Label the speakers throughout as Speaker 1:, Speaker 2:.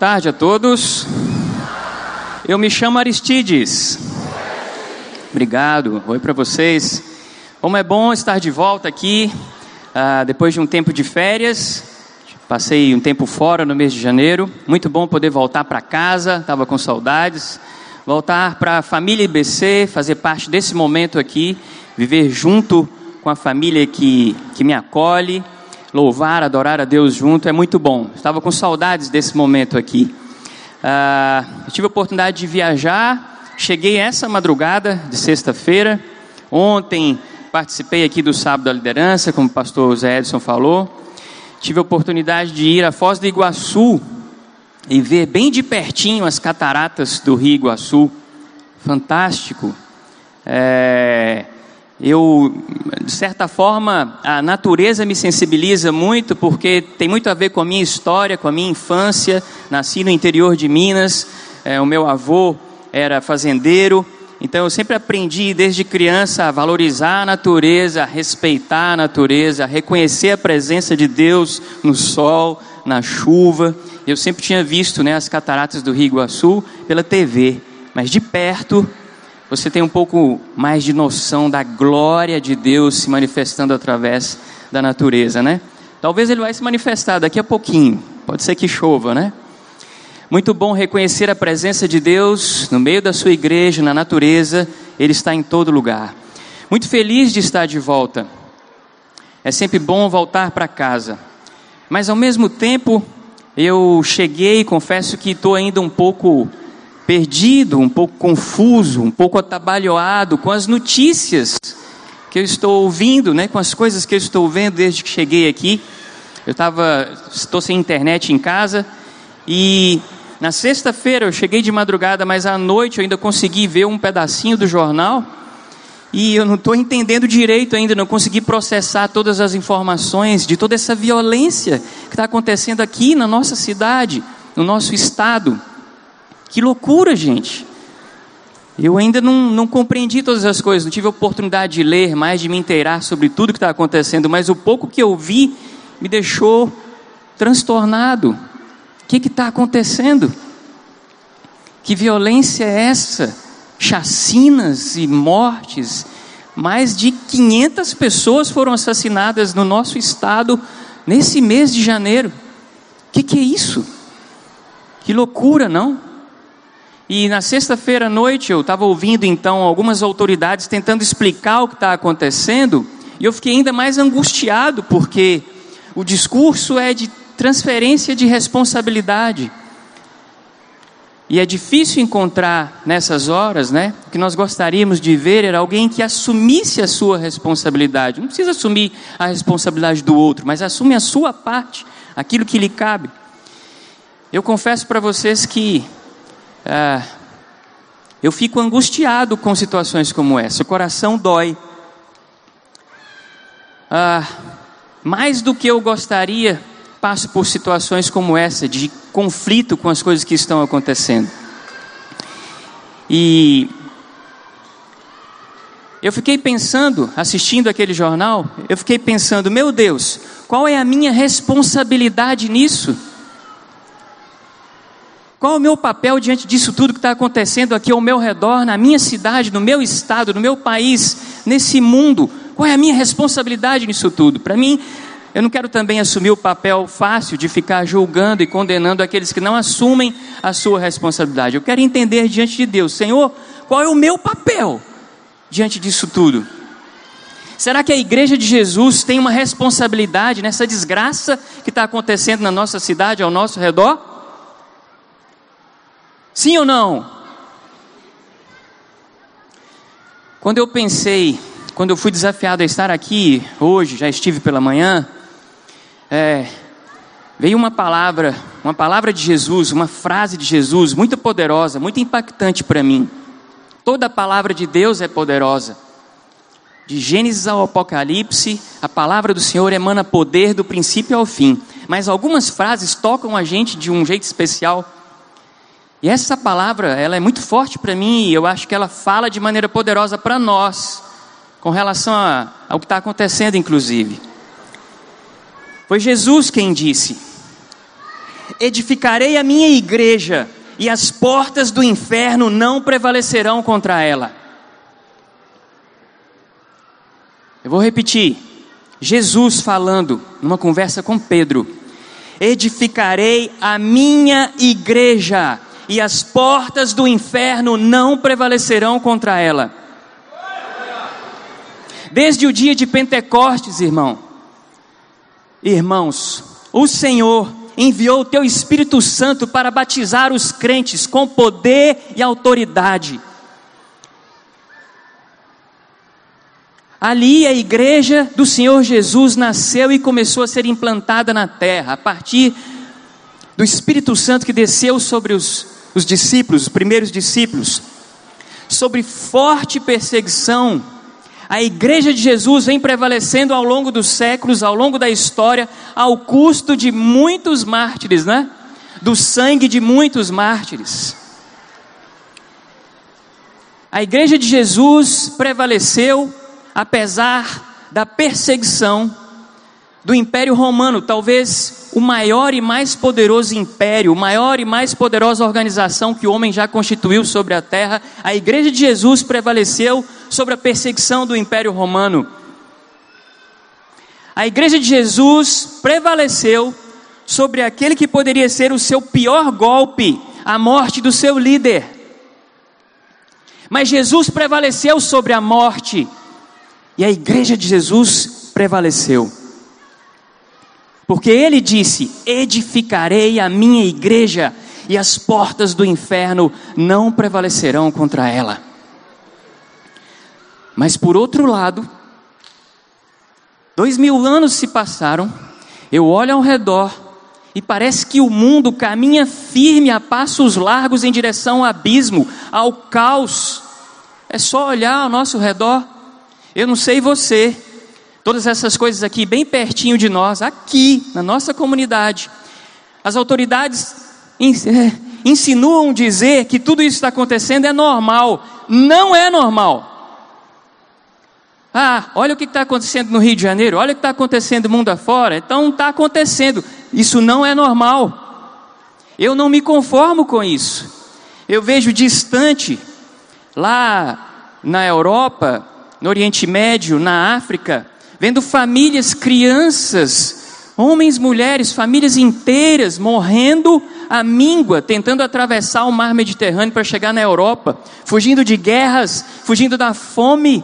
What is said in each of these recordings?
Speaker 1: Tarde a todos. Eu me chamo Aristides. Obrigado. Oi para vocês. Como é bom estar de volta aqui, uh, depois de um tempo de férias. Passei um tempo fora no mês de janeiro. Muito bom poder voltar para casa, estava com saudades. Voltar para a família IBC, fazer parte desse momento aqui, viver junto com a família que, que me acolhe, louvar, adorar a Deus junto, é muito bom. Estava com saudades desse momento aqui. Uh, tive a oportunidade de viajar, cheguei essa madrugada de sexta-feira. Ontem participei aqui do Sábado da Liderança, como o pastor Zé Edson falou. Tive a oportunidade de ir à Foz do Iguaçu e ver bem de pertinho as cataratas do Rio Iguaçu. Fantástico. É, eu, de certa forma, a natureza me sensibiliza muito, porque tem muito a ver com a minha história, com a minha infância. Nasci no interior de Minas, é, o meu avô era fazendeiro, então eu sempre aprendi desde criança a valorizar a natureza, a respeitar a natureza, a reconhecer a presença de Deus no sol, na chuva. Eu sempre tinha visto né, as cataratas do Rio Iguaçu pela TV, mas de perto você tem um pouco mais de noção da glória de Deus se manifestando através da natureza, né? Talvez ele vai se manifestar daqui a pouquinho, pode ser que chova, né? Muito bom reconhecer a presença de Deus no meio da sua igreja, na natureza, Ele está em todo lugar. Muito feliz de estar de volta. É sempre bom voltar para casa. Mas ao mesmo tempo, eu cheguei, confesso que estou ainda um pouco perdido, um pouco confuso, um pouco atabalhoado com as notícias que eu estou ouvindo, né, com as coisas que eu estou vendo desde que cheguei aqui. Eu estava, estou sem internet em casa e na sexta-feira eu cheguei de madrugada, mas à noite eu ainda consegui ver um pedacinho do jornal e eu não estou entendendo direito ainda, não consegui processar todas as informações de toda essa violência que está acontecendo aqui na nossa cidade, no nosso estado. Que loucura, gente. Eu ainda não, não compreendi todas as coisas, não tive a oportunidade de ler mais, de me inteirar sobre tudo que está acontecendo, mas o pouco que eu vi me deixou transtornado. O que está acontecendo? Que violência é essa? Chacinas e mortes. Mais de 500 pessoas foram assassinadas no nosso estado nesse mês de janeiro. O que, que é isso? Que loucura, não? E na sexta-feira à noite eu estava ouvindo então algumas autoridades tentando explicar o que está acontecendo, e eu fiquei ainda mais angustiado, porque o discurso é de transferência de responsabilidade. E é difícil encontrar nessas horas, né? O que nós gostaríamos de ver era alguém que assumisse a sua responsabilidade. Não precisa assumir a responsabilidade do outro, mas assume a sua parte, aquilo que lhe cabe. Eu confesso para vocês que ah, eu fico angustiado com situações como essa, o coração dói. Ah, mais do que eu gostaria, passo por situações como essa, de conflito com as coisas que estão acontecendo. E eu fiquei pensando, assistindo aquele jornal, eu fiquei pensando, meu Deus, qual é a minha responsabilidade nisso? Qual é o meu papel diante disso tudo que está acontecendo aqui ao meu redor, na minha cidade, no meu estado, no meu país, nesse mundo? Qual é a minha responsabilidade nisso tudo? Para mim, eu não quero também assumir o papel fácil de ficar julgando e condenando aqueles que não assumem a sua responsabilidade. Eu quero entender diante de Deus, Senhor, qual é o meu papel diante disso tudo? Será que a igreja de Jesus tem uma responsabilidade nessa desgraça que está acontecendo na nossa cidade, ao nosso redor? Sim ou não? Quando eu pensei, quando eu fui desafiado a estar aqui hoje, já estive pela manhã, é, veio uma palavra, uma palavra de Jesus, uma frase de Jesus muito poderosa, muito impactante para mim. Toda a palavra de Deus é poderosa. De Gênesis ao Apocalipse, a palavra do Senhor emana poder do princípio ao fim. Mas algumas frases tocam a gente de um jeito especial. E essa palavra, ela é muito forte para mim e eu acho que ela fala de maneira poderosa para nós, com relação a, ao que está acontecendo, inclusive. Foi Jesus quem disse: edificarei a minha igreja e as portas do inferno não prevalecerão contra ela. Eu vou repetir. Jesus falando numa conversa com Pedro: Edificarei a minha igreja e as portas do inferno não prevalecerão contra ela. Desde o dia de Pentecostes, irmão, irmãos, o Senhor enviou o teu Espírito Santo para batizar os crentes com poder e autoridade. Ali a igreja do Senhor Jesus nasceu e começou a ser implantada na terra, a partir do Espírito Santo que desceu sobre os, os discípulos, os primeiros discípulos, sobre forte perseguição. A igreja de Jesus vem prevalecendo ao longo dos séculos, ao longo da história, ao custo de muitos mártires, né? Do sangue de muitos mártires. A igreja de Jesus prevaleceu apesar da perseguição do Império Romano, talvez o maior e mais poderoso império, o maior e mais poderosa organização que o homem já constituiu sobre a terra, a Igreja de Jesus prevaleceu sobre a perseguição do Império Romano. A Igreja de Jesus prevaleceu sobre aquele que poderia ser o seu pior golpe, a morte do seu líder. Mas Jesus prevaleceu sobre a morte e a igreja de Jesus prevaleceu. Porque ele disse: Edificarei a minha igreja, e as portas do inferno não prevalecerão contra ela. Mas por outro lado, dois mil anos se passaram, eu olho ao redor e parece que o mundo caminha firme a passos largos em direção ao abismo, ao caos. É só olhar ao nosso redor eu não sei você, todas essas coisas aqui bem pertinho de nós, aqui na nossa comunidade. As autoridades é, insinuam dizer que tudo isso está acontecendo é normal. Não é normal. Ah, olha o que está acontecendo no Rio de Janeiro, olha o que está acontecendo no mundo afora. Então está acontecendo. Isso não é normal. Eu não me conformo com isso. Eu vejo distante, lá na Europa, no Oriente Médio, na África, vendo famílias, crianças, homens, mulheres, famílias inteiras morrendo à míngua, tentando atravessar o mar Mediterrâneo para chegar na Europa, fugindo de guerras, fugindo da fome.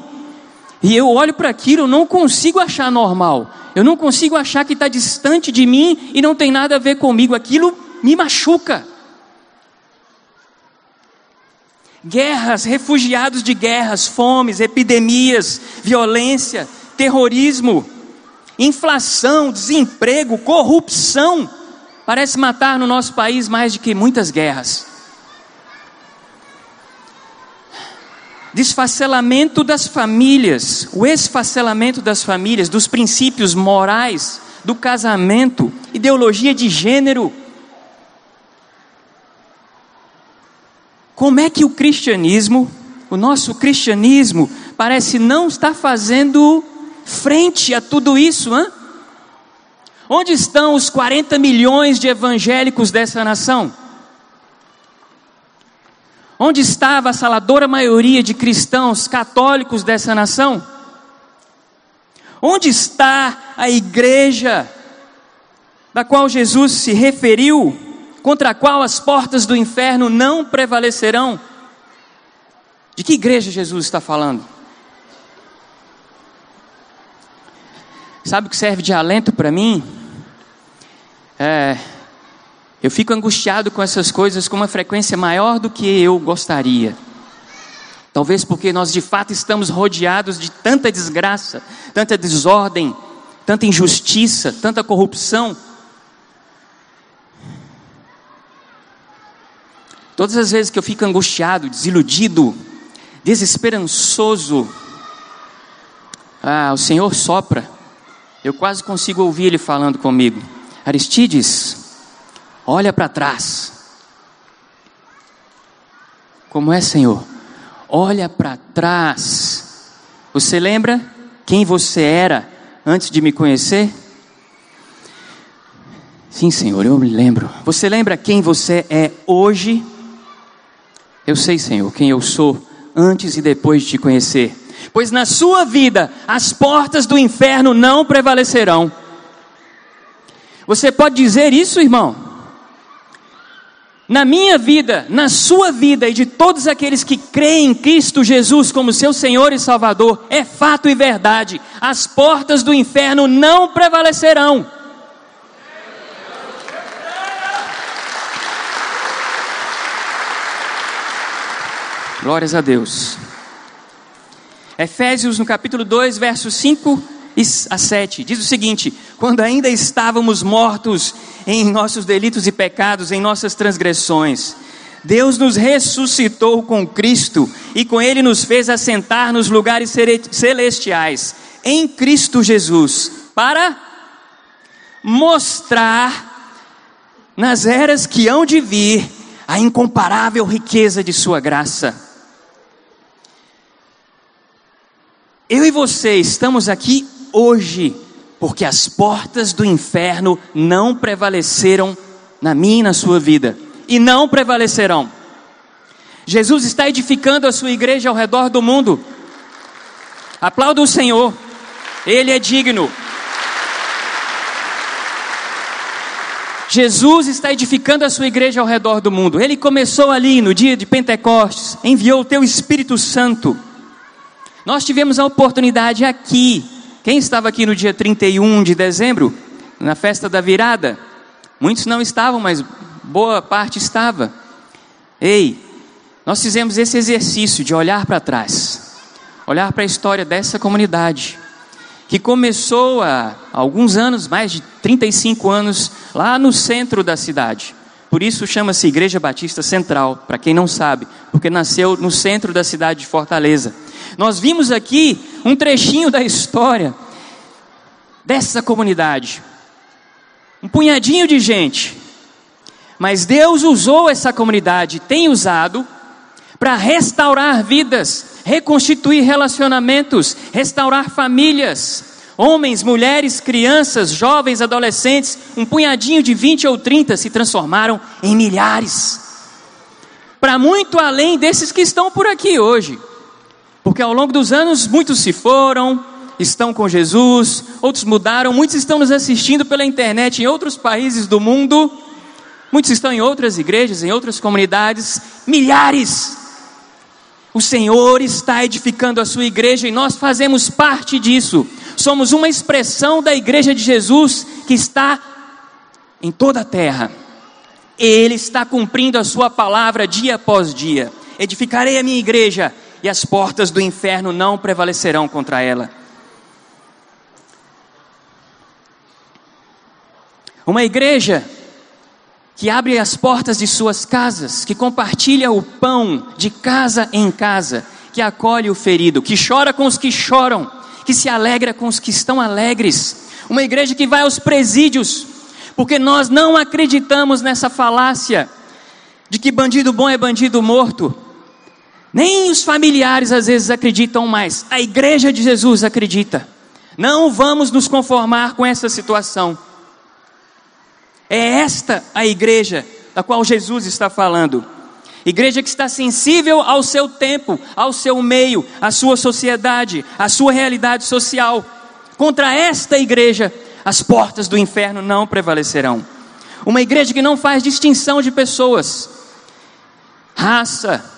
Speaker 1: E eu olho para aquilo, eu não consigo achar normal. Eu não consigo achar que está distante de mim e não tem nada a ver comigo. Aquilo me machuca. guerras, refugiados de guerras, fomes, epidemias, violência, terrorismo, inflação, desemprego, corrupção. Parece matar no nosso país mais do que muitas guerras. Desfacelamento das famílias, o esfacelamento das famílias, dos princípios morais, do casamento, ideologia de gênero Como é que o cristianismo, o nosso cristianismo, parece não estar fazendo frente a tudo isso, hein? Onde estão os 40 milhões de evangélicos dessa nação? Onde está a avassaladora maioria de cristãos católicos dessa nação? Onde está a igreja da qual Jesus se referiu contra a qual as portas do inferno não prevalecerão. De que igreja Jesus está falando? Sabe o que serve de alento para mim? É, eu fico angustiado com essas coisas com uma frequência maior do que eu gostaria. Talvez porque nós de fato estamos rodeados de tanta desgraça, tanta desordem, tanta injustiça, tanta corrupção, Todas as vezes que eu fico angustiado, desiludido, desesperançoso, ah, o Senhor sopra. Eu quase consigo ouvir Ele falando comigo. Aristides, olha para trás. Como é, Senhor? Olha para trás. Você lembra quem você era antes de me conhecer? Sim, Senhor, eu me lembro. Você lembra quem você é hoje? Eu sei, Senhor, quem eu sou antes e depois de te conhecer. Pois na sua vida as portas do inferno não prevalecerão. Você pode dizer isso, irmão? Na minha vida, na sua vida e de todos aqueles que creem em Cristo Jesus como seu Senhor e Salvador, é fato e verdade. As portas do inferno não prevalecerão. Glórias a Deus. Efésios, no capítulo 2, versos 5 a 7, diz o seguinte: Quando ainda estávamos mortos em nossos delitos e pecados, em nossas transgressões, Deus nos ressuscitou com Cristo e com Ele nos fez assentar nos lugares celestiais, em Cristo Jesus, para mostrar nas eras que hão de vir a incomparável riqueza de Sua graça Eu e você estamos aqui hoje porque as portas do inferno não prevaleceram na minha e na sua vida e não prevalecerão. Jesus está edificando a sua igreja ao redor do mundo. Aplauda o Senhor, Ele é digno. Jesus está edificando a sua igreja ao redor do mundo. Ele começou ali no dia de Pentecostes, enviou o teu Espírito Santo nós tivemos a oportunidade aqui. Quem estava aqui no dia 31 de dezembro, na festa da virada? Muitos não estavam, mas boa parte estava. Ei, nós fizemos esse exercício de olhar para trás, olhar para a história dessa comunidade, que começou há alguns anos, mais de 35 anos, lá no centro da cidade. Por isso chama-se Igreja Batista Central, para quem não sabe, porque nasceu no centro da cidade de Fortaleza. Nós vimos aqui um trechinho da história dessa comunidade. Um punhadinho de gente. Mas Deus usou essa comunidade, tem usado, para restaurar vidas, reconstituir relacionamentos, restaurar famílias. Homens, mulheres, crianças, jovens, adolescentes, um punhadinho de 20 ou 30 se transformaram em milhares. Para muito além desses que estão por aqui hoje. Porque ao longo dos anos muitos se foram, estão com Jesus, outros mudaram, muitos estão nos assistindo pela internet em outros países do mundo, muitos estão em outras igrejas, em outras comunidades, milhares. O Senhor está edificando a sua igreja e nós fazemos parte disso. Somos uma expressão da igreja de Jesus que está em toda a terra. Ele está cumprindo a sua palavra dia após dia. Edificarei a minha igreja e as portas do inferno não prevalecerão contra ela. Uma igreja que abre as portas de suas casas, que compartilha o pão de casa em casa, que acolhe o ferido, que chora com os que choram, que se alegra com os que estão alegres. Uma igreja que vai aos presídios, porque nós não acreditamos nessa falácia de que bandido bom é bandido morto. Nem os familiares às vezes acreditam mais. A igreja de Jesus acredita. Não vamos nos conformar com essa situação. É esta a igreja da qual Jesus está falando. Igreja que está sensível ao seu tempo, ao seu meio, à sua sociedade, à sua realidade social. Contra esta igreja, as portas do inferno não prevalecerão. Uma igreja que não faz distinção de pessoas, raça,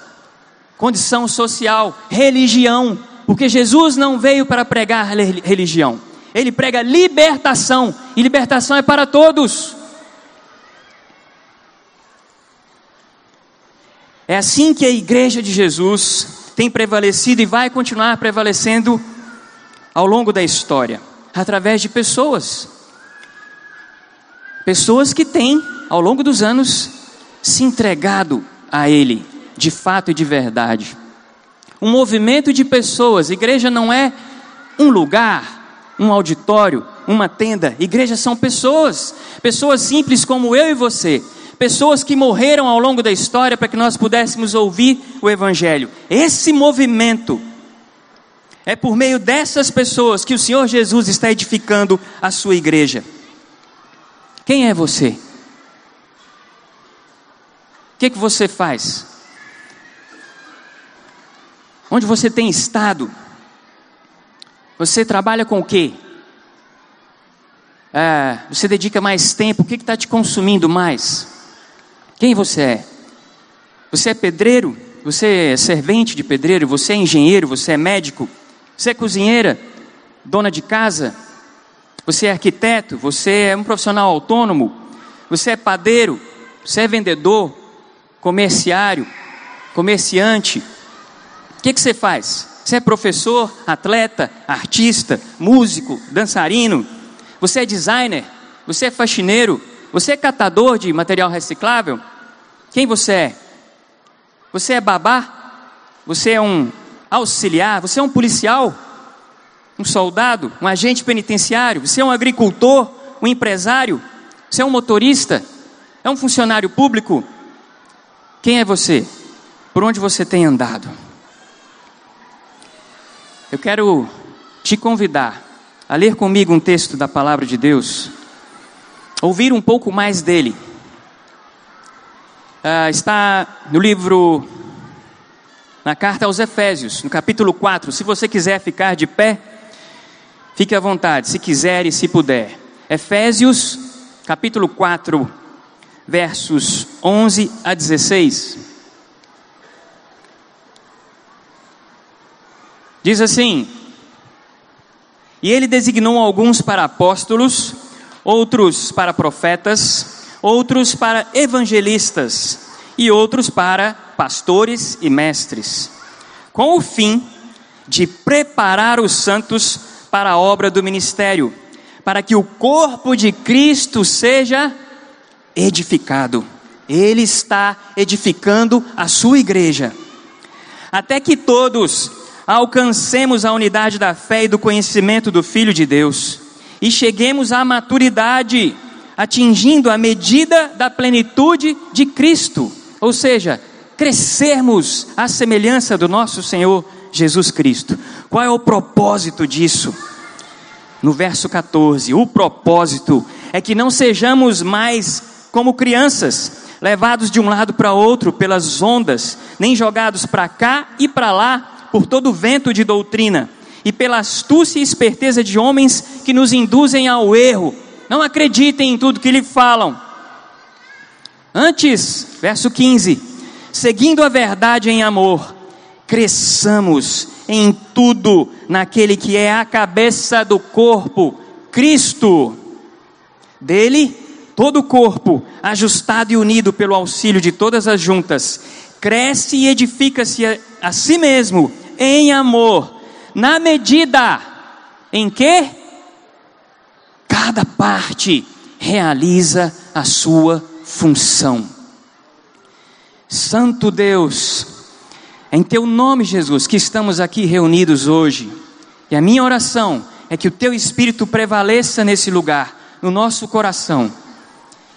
Speaker 1: condição social, religião, porque Jesus não veio para pregar religião, ele prega libertação, e libertação é para todos. É assim que a igreja de Jesus tem prevalecido e vai continuar prevalecendo ao longo da história, através de pessoas. Pessoas que têm, ao longo dos anos, se entregado a Ele de fato e de verdade. Um movimento de pessoas. Igreja não é um lugar, um auditório, uma tenda. Igreja são pessoas, pessoas simples como eu e você, pessoas que morreram ao longo da história para que nós pudéssemos ouvir o Evangelho. Esse movimento é por meio dessas pessoas que o Senhor Jesus está edificando a sua igreja. Quem é você? O que, que você faz? Onde você tem estado? Você trabalha com o quê? É, você dedica mais tempo? O que está te consumindo mais? Quem você é? Você é pedreiro? Você é servente de pedreiro? Você é engenheiro? Você é médico? Você é cozinheira? Dona de casa? Você é arquiteto? Você é um profissional autônomo? Você é padeiro? Você é vendedor? Comerciário? Comerciante? O que, que você faz? Você é professor, atleta, artista, músico, dançarino? Você é designer? Você é faxineiro? Você é catador de material reciclável? Quem você é? Você é babá? Você é um auxiliar? Você é um policial? Um soldado? Um agente penitenciário? Você é um agricultor? Um empresário? Você é um motorista? É um funcionário público? Quem é você? Por onde você tem andado? Eu quero te convidar a ler comigo um texto da palavra de Deus, ouvir um pouco mais dele. Uh, está no livro, na carta aos Efésios, no capítulo 4. Se você quiser ficar de pé, fique à vontade, se quiser e se puder. Efésios, capítulo 4, versos 11 a 16. Diz assim: E ele designou alguns para apóstolos, outros para profetas, outros para evangelistas e outros para pastores e mestres, com o fim de preparar os santos para a obra do ministério, para que o corpo de Cristo seja edificado. Ele está edificando a sua igreja, até que todos alcancemos a unidade da fé e do conhecimento do Filho de Deus e cheguemos à maturidade, atingindo a medida da plenitude de Cristo, ou seja, crescermos à semelhança do nosso Senhor Jesus Cristo. Qual é o propósito disso? No verso 14, o propósito é que não sejamos mais como crianças, levados de um lado para outro pelas ondas, nem jogados para cá e para lá por todo vento de doutrina e pela astúcia e esperteza de homens que nos induzem ao erro. Não acreditem em tudo que lhe falam. Antes, verso 15: seguindo a verdade em amor, cresçamos em tudo naquele que é a cabeça do corpo, Cristo. Dele, todo o corpo, ajustado e unido pelo auxílio de todas as juntas, cresce e edifica-se a, a si mesmo em amor, na medida em que cada parte realiza a sua função. Santo Deus, em teu nome, Jesus, que estamos aqui reunidos hoje, e a minha oração é que o teu espírito prevaleça nesse lugar, no nosso coração,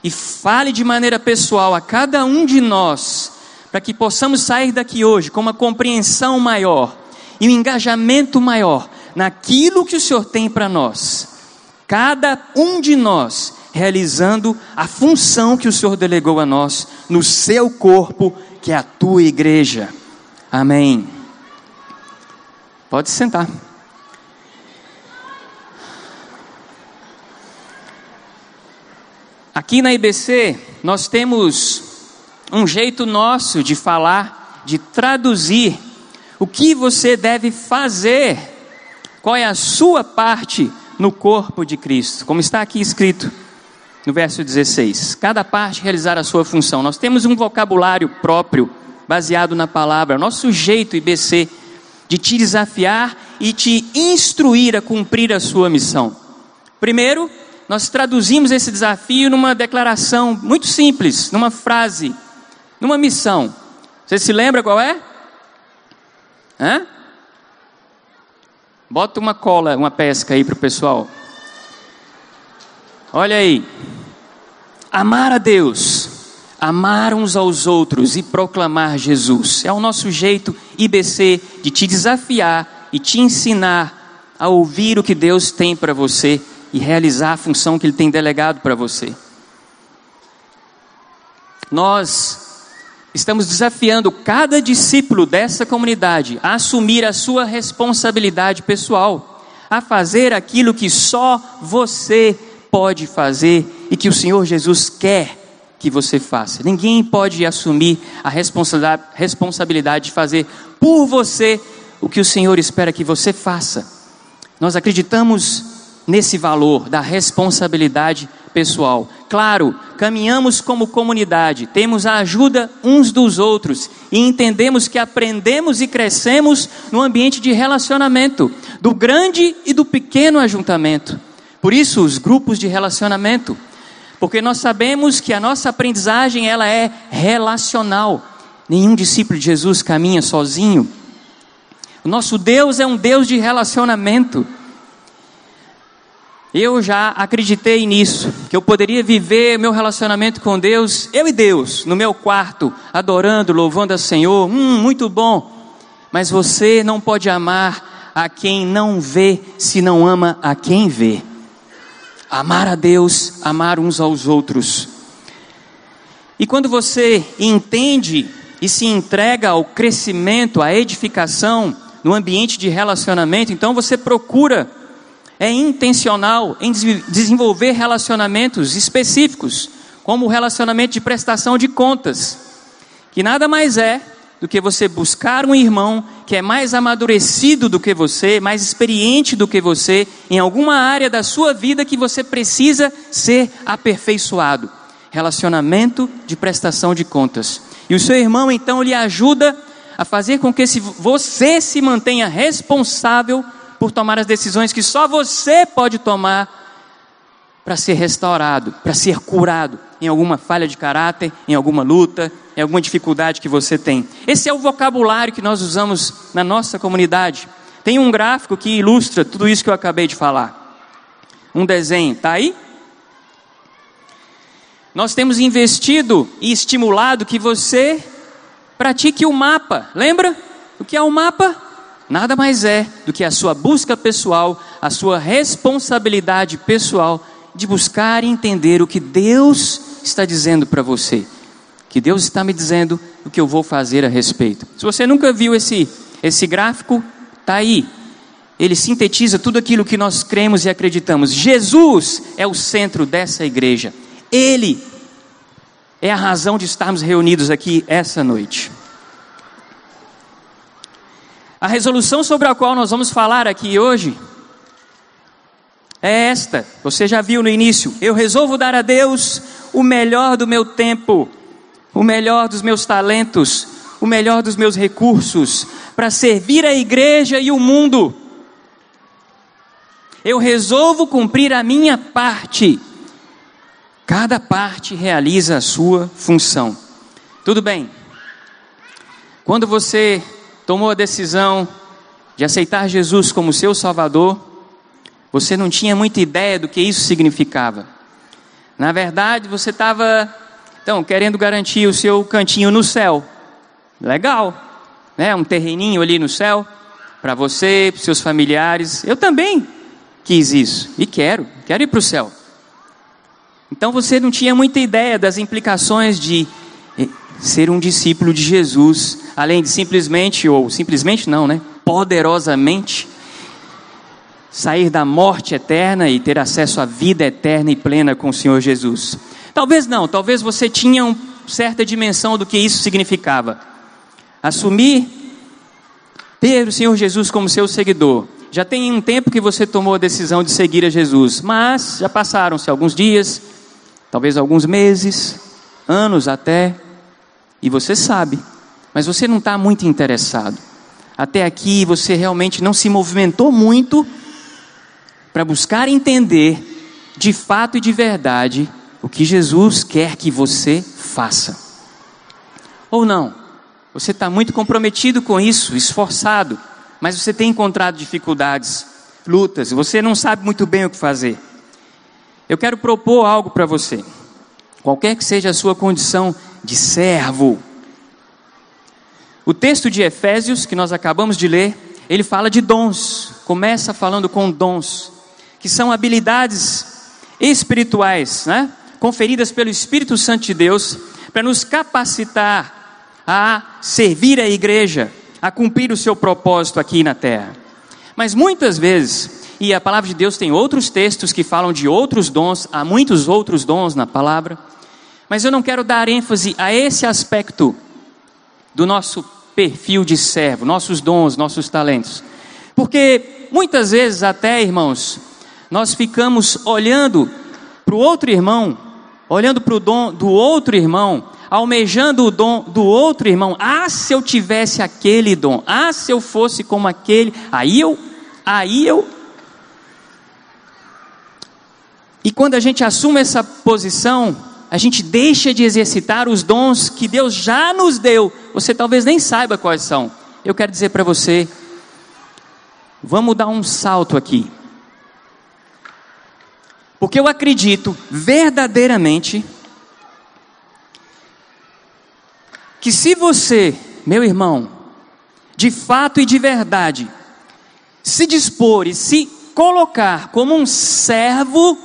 Speaker 1: e fale de maneira pessoal a cada um de nós para que possamos sair daqui hoje com uma compreensão maior e um engajamento maior naquilo que o Senhor tem para nós. Cada um de nós realizando a função que o Senhor delegou a nós no seu corpo, que é a tua igreja. Amém. Pode sentar. Aqui na IBC, nós temos um jeito nosso de falar, de traduzir o que você deve fazer, qual é a sua parte no corpo de Cristo, como está aqui escrito no verso 16. Cada parte realizar a sua função. Nós temos um vocabulário próprio, baseado na palavra, nosso jeito IBC, de te desafiar e te instruir a cumprir a sua missão. Primeiro, nós traduzimos esse desafio numa declaração muito simples, numa frase numa missão. Você se lembra qual é? Hã? Bota uma cola, uma pesca aí para o pessoal. Olha aí. Amar a Deus, amar uns aos outros e proclamar Jesus. É o nosso jeito IBC de te desafiar e te ensinar a ouvir o que Deus tem para você e realizar a função que Ele tem delegado para você. nós estamos desafiando cada discípulo dessa comunidade a assumir a sua responsabilidade pessoal, a fazer aquilo que só você pode fazer e que o Senhor Jesus quer que você faça. Ninguém pode assumir a responsabilidade de fazer por você o que o Senhor espera que você faça. Nós acreditamos nesse valor da responsabilidade pessoal. Claro, caminhamos como comunidade, temos a ajuda uns dos outros e entendemos que aprendemos e crescemos no ambiente de relacionamento, do grande e do pequeno ajuntamento. Por isso, os grupos de relacionamento, porque nós sabemos que a nossa aprendizagem ela é relacional. Nenhum discípulo de Jesus caminha sozinho. O nosso Deus é um Deus de relacionamento. Eu já acreditei nisso, que eu poderia viver meu relacionamento com Deus, eu e Deus, no meu quarto, adorando, louvando a Senhor, hum, muito bom. Mas você não pode amar a quem não vê, se não ama a quem vê. Amar a Deus, amar uns aos outros. E quando você entende e se entrega ao crescimento, à edificação no ambiente de relacionamento, então você procura é intencional em desenvolver relacionamentos específicos, como o relacionamento de prestação de contas, que nada mais é do que você buscar um irmão que é mais amadurecido do que você, mais experiente do que você, em alguma área da sua vida que você precisa ser aperfeiçoado. Relacionamento de prestação de contas. E o seu irmão então lhe ajuda a fazer com que você se mantenha responsável por tomar as decisões que só você pode tomar para ser restaurado, para ser curado em alguma falha de caráter, em alguma luta, em alguma dificuldade que você tem. Esse é o vocabulário que nós usamos na nossa comunidade. Tem um gráfico que ilustra tudo isso que eu acabei de falar. Um desenho, tá aí? Nós temos investido e estimulado que você pratique o mapa. Lembra? O que é o mapa? Nada mais é do que a sua busca pessoal, a sua responsabilidade pessoal de buscar e entender o que Deus está dizendo para você. Que Deus está me dizendo o que eu vou fazer a respeito. Se você nunca viu esse, esse gráfico, está aí. Ele sintetiza tudo aquilo que nós cremos e acreditamos. Jesus é o centro dessa igreja. Ele é a razão de estarmos reunidos aqui essa noite. A resolução sobre a qual nós vamos falar aqui hoje é esta. Você já viu no início. Eu resolvo dar a Deus o melhor do meu tempo, o melhor dos meus talentos, o melhor dos meus recursos, para servir a igreja e o mundo. Eu resolvo cumprir a minha parte. Cada parte realiza a sua função. Tudo bem. Quando você tomou a decisão de aceitar Jesus como seu Salvador, você não tinha muita ideia do que isso significava. Na verdade, você estava, então, querendo garantir o seu cantinho no céu. Legal, né? Um terreninho ali no céu para você, para seus familiares. Eu também quis isso e quero, quero ir para o céu. Então você não tinha muita ideia das implicações de ser um discípulo de Jesus, além de simplesmente, ou simplesmente não, né? Poderosamente sair da morte eterna e ter acesso à vida eterna e plena com o Senhor Jesus. Talvez não, talvez você tinha uma certa dimensão do que isso significava. Assumir ter o Senhor Jesus como seu seguidor. Já tem um tempo que você tomou a decisão de seguir a Jesus, mas já passaram-se alguns dias, talvez alguns meses, anos até, e você sabe, mas você não está muito interessado. Até aqui você realmente não se movimentou muito para buscar entender de fato e de verdade o que Jesus quer que você faça. Ou não? Você está muito comprometido com isso, esforçado, mas você tem encontrado dificuldades, lutas, você não sabe muito bem o que fazer. Eu quero propor algo para você. Qualquer que seja a sua condição de servo. O texto de Efésios, que nós acabamos de ler, ele fala de dons, começa falando com dons, que são habilidades espirituais, né? conferidas pelo Espírito Santo de Deus, para nos capacitar a servir a igreja, a cumprir o seu propósito aqui na terra. Mas muitas vezes, e a palavra de Deus tem outros textos que falam de outros dons, há muitos outros dons na palavra, mas eu não quero dar ênfase a esse aspecto do nosso perfil de servo, nossos dons, nossos talentos. Porque muitas vezes, até irmãos, nós ficamos olhando para o outro irmão, olhando para o dom do outro irmão, almejando o dom do outro irmão. Ah, se eu tivesse aquele dom, ah, se eu fosse como aquele, aí eu, aí eu. E quando a gente assume essa posição, a gente deixa de exercitar os dons que Deus já nos deu. Você talvez nem saiba quais são. Eu quero dizer para você, vamos dar um salto aqui. Porque eu acredito verdadeiramente que se você, meu irmão, de fato e de verdade, se dispor e se colocar como um servo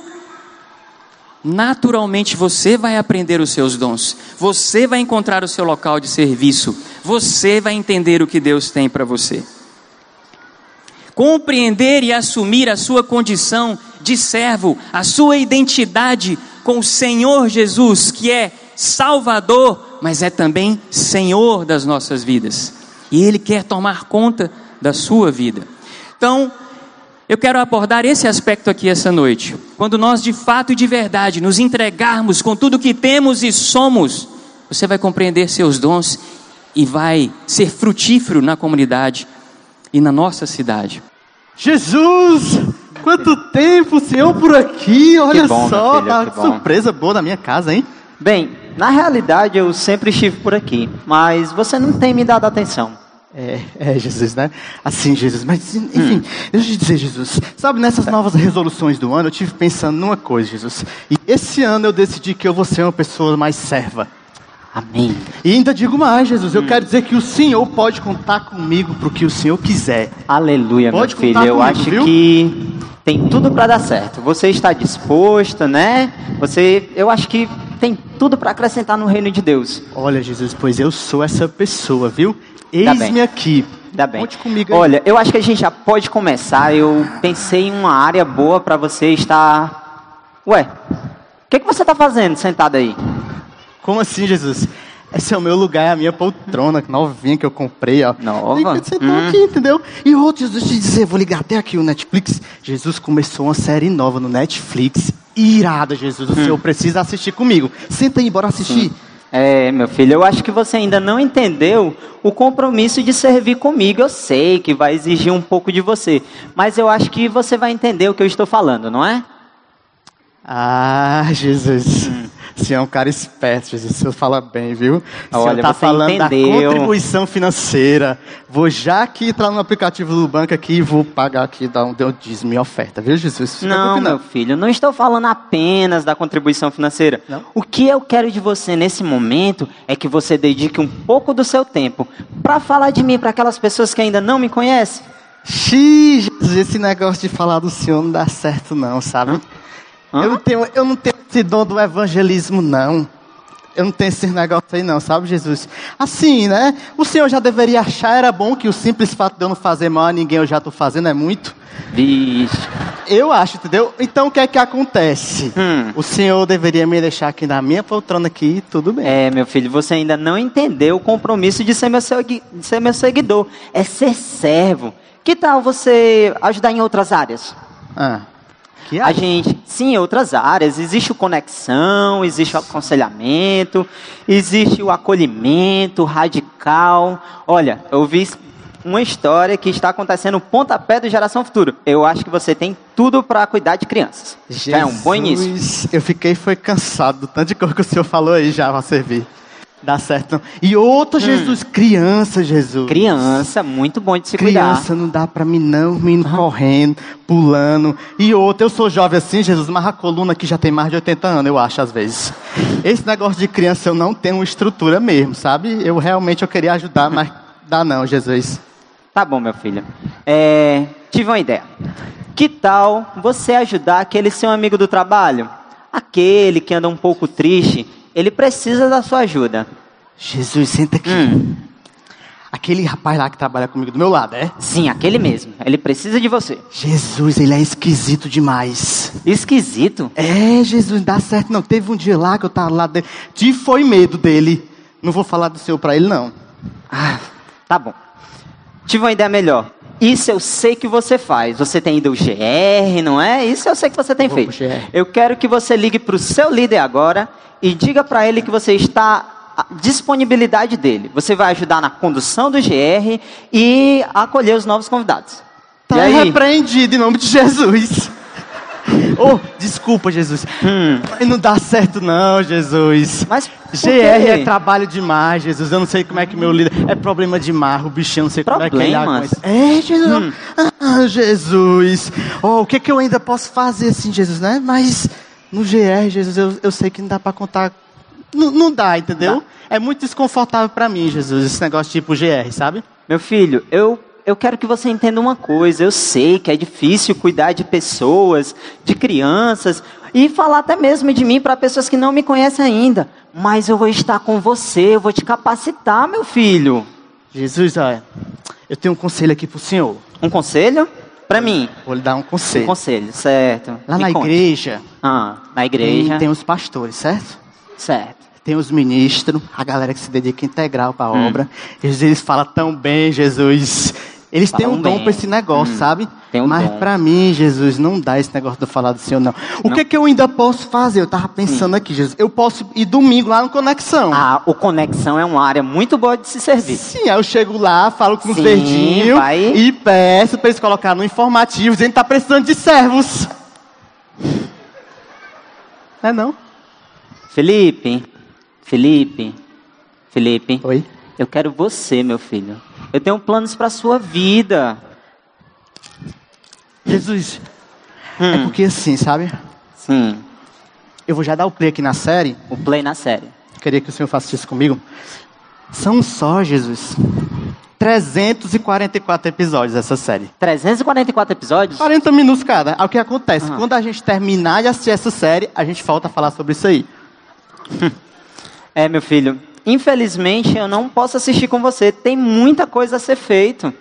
Speaker 1: naturalmente você vai aprender os seus dons, você vai encontrar o seu local de serviço, você vai entender o que Deus tem para você. Compreender e assumir a sua condição de servo, a sua identidade com o Senhor Jesus, que é Salvador, mas é também Senhor das nossas vidas, e Ele quer tomar conta da sua vida. Então, eu quero abordar esse aspecto aqui essa noite. Quando nós de fato e de verdade nos entregarmos com tudo que temos e somos, você vai compreender seus dons e vai ser frutífero na comunidade e na nossa cidade.
Speaker 2: Jesus! Quanto tempo, Senhor, por aqui! Olha
Speaker 3: bom,
Speaker 2: só,
Speaker 3: filha,
Speaker 2: a surpresa boa na minha casa, hein?
Speaker 3: Bem, na realidade eu sempre estive por aqui, mas você não tem me dado atenção.
Speaker 2: É, é, Jesus, né? Assim, Jesus. Mas, enfim, hum. deixa eu te dizer, Jesus. Sabe, nessas novas resoluções do ano, eu tive pensando numa coisa, Jesus. E esse ano eu decidi que eu vou ser uma pessoa mais serva.
Speaker 3: Amém.
Speaker 2: E ainda digo mais, Jesus. Eu hum. quero dizer que o Senhor pode contar comigo para o que o Senhor quiser.
Speaker 3: Aleluia, pode meu filho. eu acho viu? que tem tudo para dar certo. Você está disposto, né? Você, eu acho que tem tudo para acrescentar no reino de Deus.
Speaker 2: Olha, Jesus, pois eu sou essa pessoa, viu? Eis-me aqui.
Speaker 3: Dá bem. Conte comigo aí. Olha, eu acho que a gente já pode começar. Eu pensei em uma área boa para você estar. Ué, o que, que você está fazendo sentado aí?
Speaker 2: Como assim, Jesus? Esse é o meu lugar, é a minha poltrona novinha que eu comprei, ó.
Speaker 3: Nova?
Speaker 2: Você tá hum. aqui, entendeu? E outro, Jesus, te dizer, vou ligar até aqui o Netflix. Jesus começou uma série nova no Netflix. Irada, Jesus. O hum. senhor precisa assistir comigo. Senta aí, bora assistir. Sim.
Speaker 3: É, meu filho, eu acho que você ainda não entendeu o compromisso de servir comigo. Eu sei que vai exigir um pouco de você, mas eu acho que você vai entender o que eu estou falando, não é?
Speaker 2: Ah, Jesus. Hum. Você é um cara esperto, Jesus. O senhor fala bem, viu? O senhor está falando entendeu. da contribuição financeira. Vou já aqui entrar no aplicativo do banco aqui e vou pagar aqui, dar um dízimo e oferta, viu, Jesus?
Speaker 3: Não, não, meu filho, não estou falando apenas da contribuição financeira. Não? O que eu quero de você nesse momento é que você dedique um pouco do seu tempo para falar de mim para aquelas pessoas que ainda não me conhecem.
Speaker 2: Xiii, Jesus, esse negócio de falar do Senhor não dá certo não, sabe? Hã? Eu não tenho, eu não tenho esse dom do evangelismo, não. Eu não tenho esse negócio aí, não, sabe, Jesus? Assim, né? O Senhor já deveria achar, era bom que o simples fato de eu não fazer mal a ninguém, eu já estou fazendo, é muito.
Speaker 3: Vixe.
Speaker 2: Eu acho, entendeu? Então o que é que acontece? Hum. O Senhor deveria me deixar aqui na minha poltrona aqui, tudo bem.
Speaker 3: É, meu filho, você ainda não entendeu o compromisso de ser meu, segui de ser meu seguidor. É ser servo. Que tal você ajudar em outras áreas?
Speaker 2: Ah.
Speaker 3: Que a gente, sim, em outras áreas, existe o conexão, existe o aconselhamento, existe o acolhimento radical. Olha, eu vi uma história que está acontecendo no pontapé do Geração Futuro. Eu acho que você tem tudo para cuidar de crianças.
Speaker 2: Jesus, já é um bom início. Eu fiquei foi cansado do tanto de coisa que o senhor falou aí já para servir. Dá certo não. E outro hum. Jesus, criança, Jesus.
Speaker 3: Criança, muito bom de se
Speaker 2: criança,
Speaker 3: cuidar.
Speaker 2: Criança, não dá para mim não, menino correndo, pulando. E outro, eu sou jovem assim, Jesus, mas a coluna que já tem mais de 80 anos, eu acho, às vezes. Esse negócio de criança eu não tenho estrutura mesmo, sabe? Eu realmente eu queria ajudar, mas dá não, Jesus.
Speaker 3: Tá bom, meu filho. É, tive uma ideia. Que tal você ajudar aquele seu amigo do trabalho? Aquele que anda um pouco triste ele precisa da sua ajuda.
Speaker 2: Jesus, senta aqui.
Speaker 3: Hum,
Speaker 2: Aquele rapaz lá que trabalha comigo do meu lado, é?
Speaker 3: sim, aquele mesmo. Ele precisa de você.
Speaker 2: Jesus, ele é esquisito demais.
Speaker 3: Esquisito.
Speaker 2: É, Jesus, não dá certo não. Teve um dia lá que eu tava lá dele. Te foi medo dele. Não vou falar do seu pra ele, não.
Speaker 3: Ah, tá bom. Tive uma ideia melhor. Isso eu sei que você faz. Você tem ido ao GR, não é? Isso eu sei que você tem
Speaker 2: Vou
Speaker 3: feito. Eu quero que você ligue para o seu líder agora e diga para ele que você está à disponibilidade dele. Você vai ajudar na condução do GR e acolher os novos convidados.
Speaker 2: Tá repreendido em nome de Jesus. Oh, desculpa, Jesus.
Speaker 3: Hum.
Speaker 2: Mas não dá certo não, Jesus.
Speaker 3: Mas
Speaker 2: GR é trabalho demais, Jesus. Eu não sei como é que meu líder. É problema de marro, o bichinho, não sei como é que ele
Speaker 3: Problemas?
Speaker 2: aguenta. É, Jesus.
Speaker 3: Hum.
Speaker 2: Ah, Jesus. Oh, o que, que eu ainda posso fazer assim, Jesus, né? Mas no GR, Jesus, eu, eu sei que não dá pra contar. Não, não dá, entendeu? É muito desconfortável pra mim, Jesus, esse negócio tipo GR, sabe?
Speaker 3: Meu filho, eu, eu quero que você entenda uma coisa. Eu sei que é difícil cuidar de pessoas, de crianças, e falar até mesmo de mim para pessoas que não me conhecem ainda. Mas eu vou estar com você, eu vou te capacitar, meu filho.
Speaker 2: Jesus, olha, eu tenho um conselho aqui pro senhor.
Speaker 3: Um conselho? Para mim.
Speaker 2: Vou lhe dar um
Speaker 3: Um
Speaker 2: conselho.
Speaker 3: conselho, certo.
Speaker 2: Lá
Speaker 3: Me
Speaker 2: na
Speaker 3: conte.
Speaker 2: igreja,
Speaker 3: Ah, na
Speaker 2: tem,
Speaker 3: igreja.
Speaker 2: tem os pastores, certo?
Speaker 3: Certo.
Speaker 2: Tem os ministros, a galera que se dedica integral para a
Speaker 3: Hum.
Speaker 2: obra. Eles, eles falam tão bem, Jesus. Eles têm um dom para esse negócio,
Speaker 3: Hum,
Speaker 2: sabe?
Speaker 3: tem um
Speaker 2: Mas para mim, Jesus, não dá esse negócio de eu falar do Senhor, não. O
Speaker 3: Não.
Speaker 2: que que eu ainda posso fazer? Eu tava pensando aqui, Jesus. Eu posso ir domingo lá no Conexão.
Speaker 3: Ah, o Conexão é uma área muito boa de se servir.
Speaker 2: Sim, aí eu chego lá, falo com os
Speaker 3: Sim,
Speaker 2: verdinhos
Speaker 3: vai.
Speaker 2: e peço para eles colocar no informativo, dizendo que tá precisando de servos. É não?
Speaker 3: Felipe, Felipe, Felipe,
Speaker 2: Oi?
Speaker 3: eu quero você, meu filho. Eu tenho planos para sua vida.
Speaker 2: Jesus, é
Speaker 3: Hum,
Speaker 2: porque assim, sabe?
Speaker 3: sim,
Speaker 2: Eu vou já dar o play aqui na série.
Speaker 3: o play na série.
Speaker 2: Queria que o Senhor faça isso comigo. São só, Jesus, 344 episódios essa série.
Speaker 3: 344 episódios?
Speaker 2: 40 minutos cada. Aí o que acontece?
Speaker 3: Aham.
Speaker 2: Quando a gente terminar de assistir essa série, a gente volta a falar sobre isso aí.
Speaker 3: É, meu filho. Infelizmente, eu não posso assistir com você. Tem muita coisa a ser feito.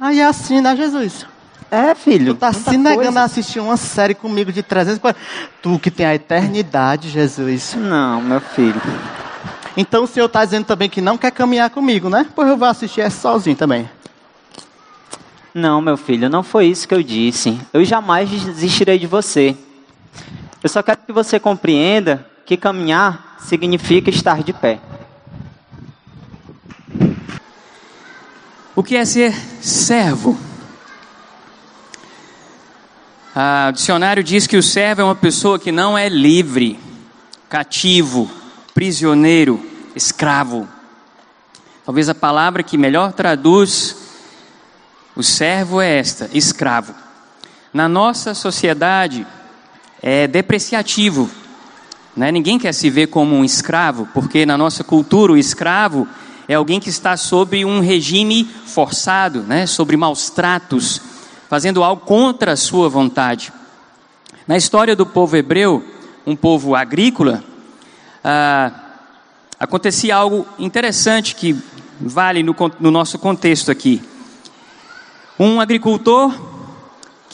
Speaker 2: Aí é assim, né, Jesus?
Speaker 3: É, filho.
Speaker 2: Tu tá se negando
Speaker 3: coisa.
Speaker 2: a assistir uma série comigo de 340. Tu que tem a eternidade, Jesus.
Speaker 3: Não, meu filho.
Speaker 2: Então o Senhor tá dizendo também que não quer caminhar comigo, né? Pois eu vou assistir essa sozinho também.
Speaker 3: Não, meu filho, não foi isso que eu disse. Eu jamais desistirei de você. Eu só quero que você compreenda que caminhar significa estar de pé.
Speaker 1: O que é ser servo? Ah, o dicionário diz que o servo é uma pessoa que não é livre, cativo, prisioneiro, escravo. Talvez a palavra que melhor traduz o servo é esta: escravo. Na nossa sociedade é depreciativo. Né? Ninguém quer se ver como um escravo, porque na nossa cultura o escravo é alguém que está sob um regime forçado, né? sobre maus tratos, fazendo algo contra a sua vontade. Na história do povo hebreu, um povo agrícola, ah, acontecia algo interessante que vale no, no nosso contexto aqui. Um agricultor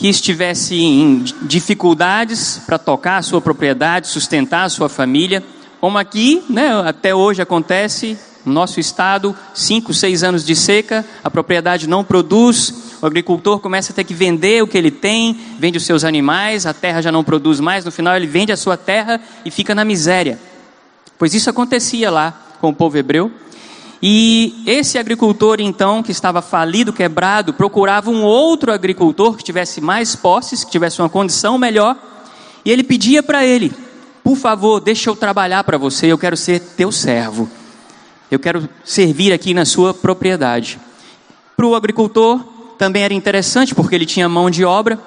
Speaker 1: que estivesse em dificuldades para tocar a sua propriedade, sustentar a sua família, como aqui, né, até hoje acontece no nosso estado, cinco, seis anos de seca, a propriedade não produz, o agricultor começa a ter que vender o que ele tem, vende os seus animais, a terra já não produz mais, no final ele vende a sua terra e fica na miséria. Pois isso acontecia lá com o povo hebreu. E esse agricultor, então, que estava falido, quebrado, procurava um outro agricultor que tivesse mais posses, que tivesse uma condição melhor, e ele pedia para ele: por favor, deixa eu trabalhar para você, eu quero ser teu servo, eu quero servir aqui na sua propriedade. Para o agricultor também era interessante, porque ele tinha mão de obra,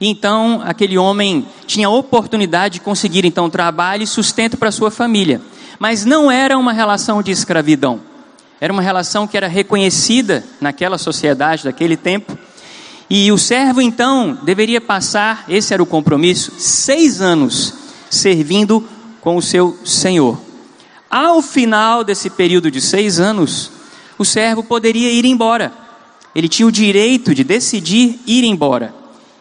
Speaker 1: então aquele homem tinha oportunidade de conseguir então trabalho e sustento para sua família. Mas não era uma relação de escravidão. Era uma relação que era reconhecida naquela sociedade daquele tempo. E o servo então deveria passar, esse era o compromisso, seis anos servindo com o seu senhor. Ao final desse período de seis anos, o servo poderia ir embora. Ele tinha o direito de decidir ir embora.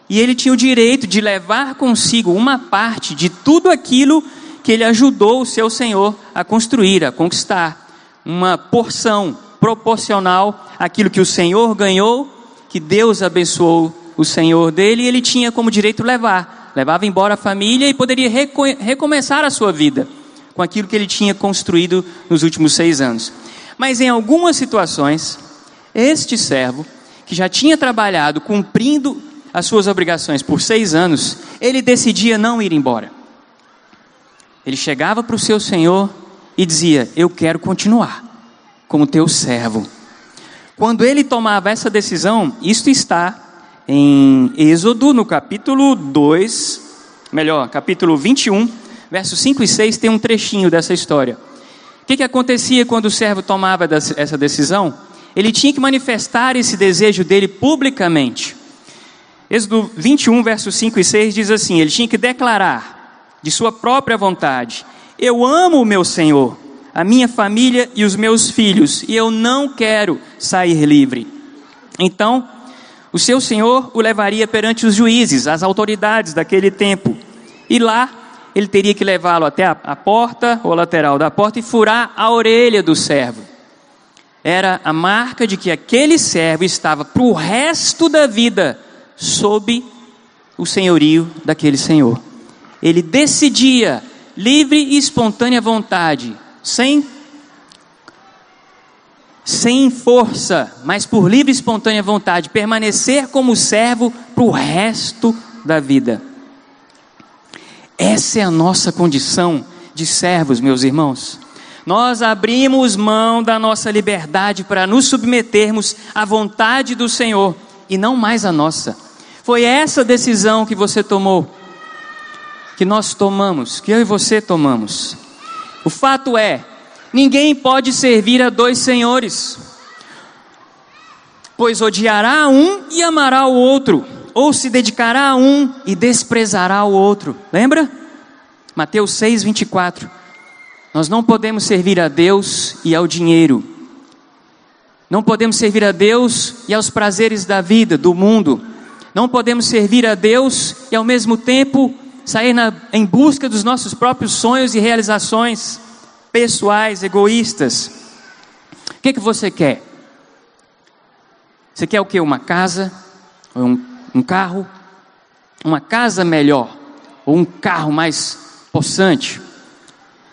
Speaker 1: E ele tinha o direito de levar consigo uma parte de tudo aquilo que ele ajudou o seu senhor a construir, a conquistar. Uma porção proporcional àquilo que o senhor ganhou, que Deus abençoou o senhor dele, e ele tinha como direito levar. Levava embora a família e poderia recomeçar a sua vida com aquilo que ele tinha construído nos últimos seis anos. Mas em algumas situações, este servo, que já tinha trabalhado cumprindo as suas obrigações por seis anos, ele decidia não ir embora. Ele chegava para o seu senhor e dizia: Eu quero continuar como teu servo. Quando ele tomava essa decisão, isto está em Êxodo, no capítulo 2, melhor, capítulo 21, versos 5 e 6, tem um trechinho dessa história. O que, que acontecia quando o servo tomava essa decisão? Ele tinha que manifestar esse desejo dele publicamente. Êxodo 21, versos 5 e 6 diz assim: ele tinha que declarar de sua própria vontade: Eu amo o meu Senhor, a minha família e os meus filhos, e eu não quero sair livre. Então, o seu Senhor o levaria perante os juízes, as autoridades daquele tempo, e lá ele teria que levá-lo até a, a porta ou lateral da porta e furar a orelha do servo. Era a marca de que aquele servo estava para o resto da vida sob o senhorio daquele senhor. Ele decidia, livre e espontânea vontade, sem sem força, mas por livre e espontânea vontade, permanecer como servo para o resto da vida. Essa é a nossa condição de servos, meus irmãos. Nós abrimos mão da nossa liberdade para nos submetermos à vontade do Senhor e não mais à nossa. Foi essa decisão que você tomou, que nós tomamos, que eu e você tomamos. O fato é, ninguém pode servir a dois senhores, pois odiará um e amará o outro, ou se dedicará a um e desprezará o outro. Lembra? Mateus 6, 24. Nós não podemos servir a Deus e ao dinheiro. Não podemos servir a Deus e aos prazeres da vida, do mundo. Não podemos servir a Deus e ao mesmo tempo sair na, em busca dos nossos próprios sonhos e realizações pessoais, egoístas. O que, que você quer? Você quer o que? Uma casa? Um, um carro? Uma casa melhor? Ou um carro mais possante?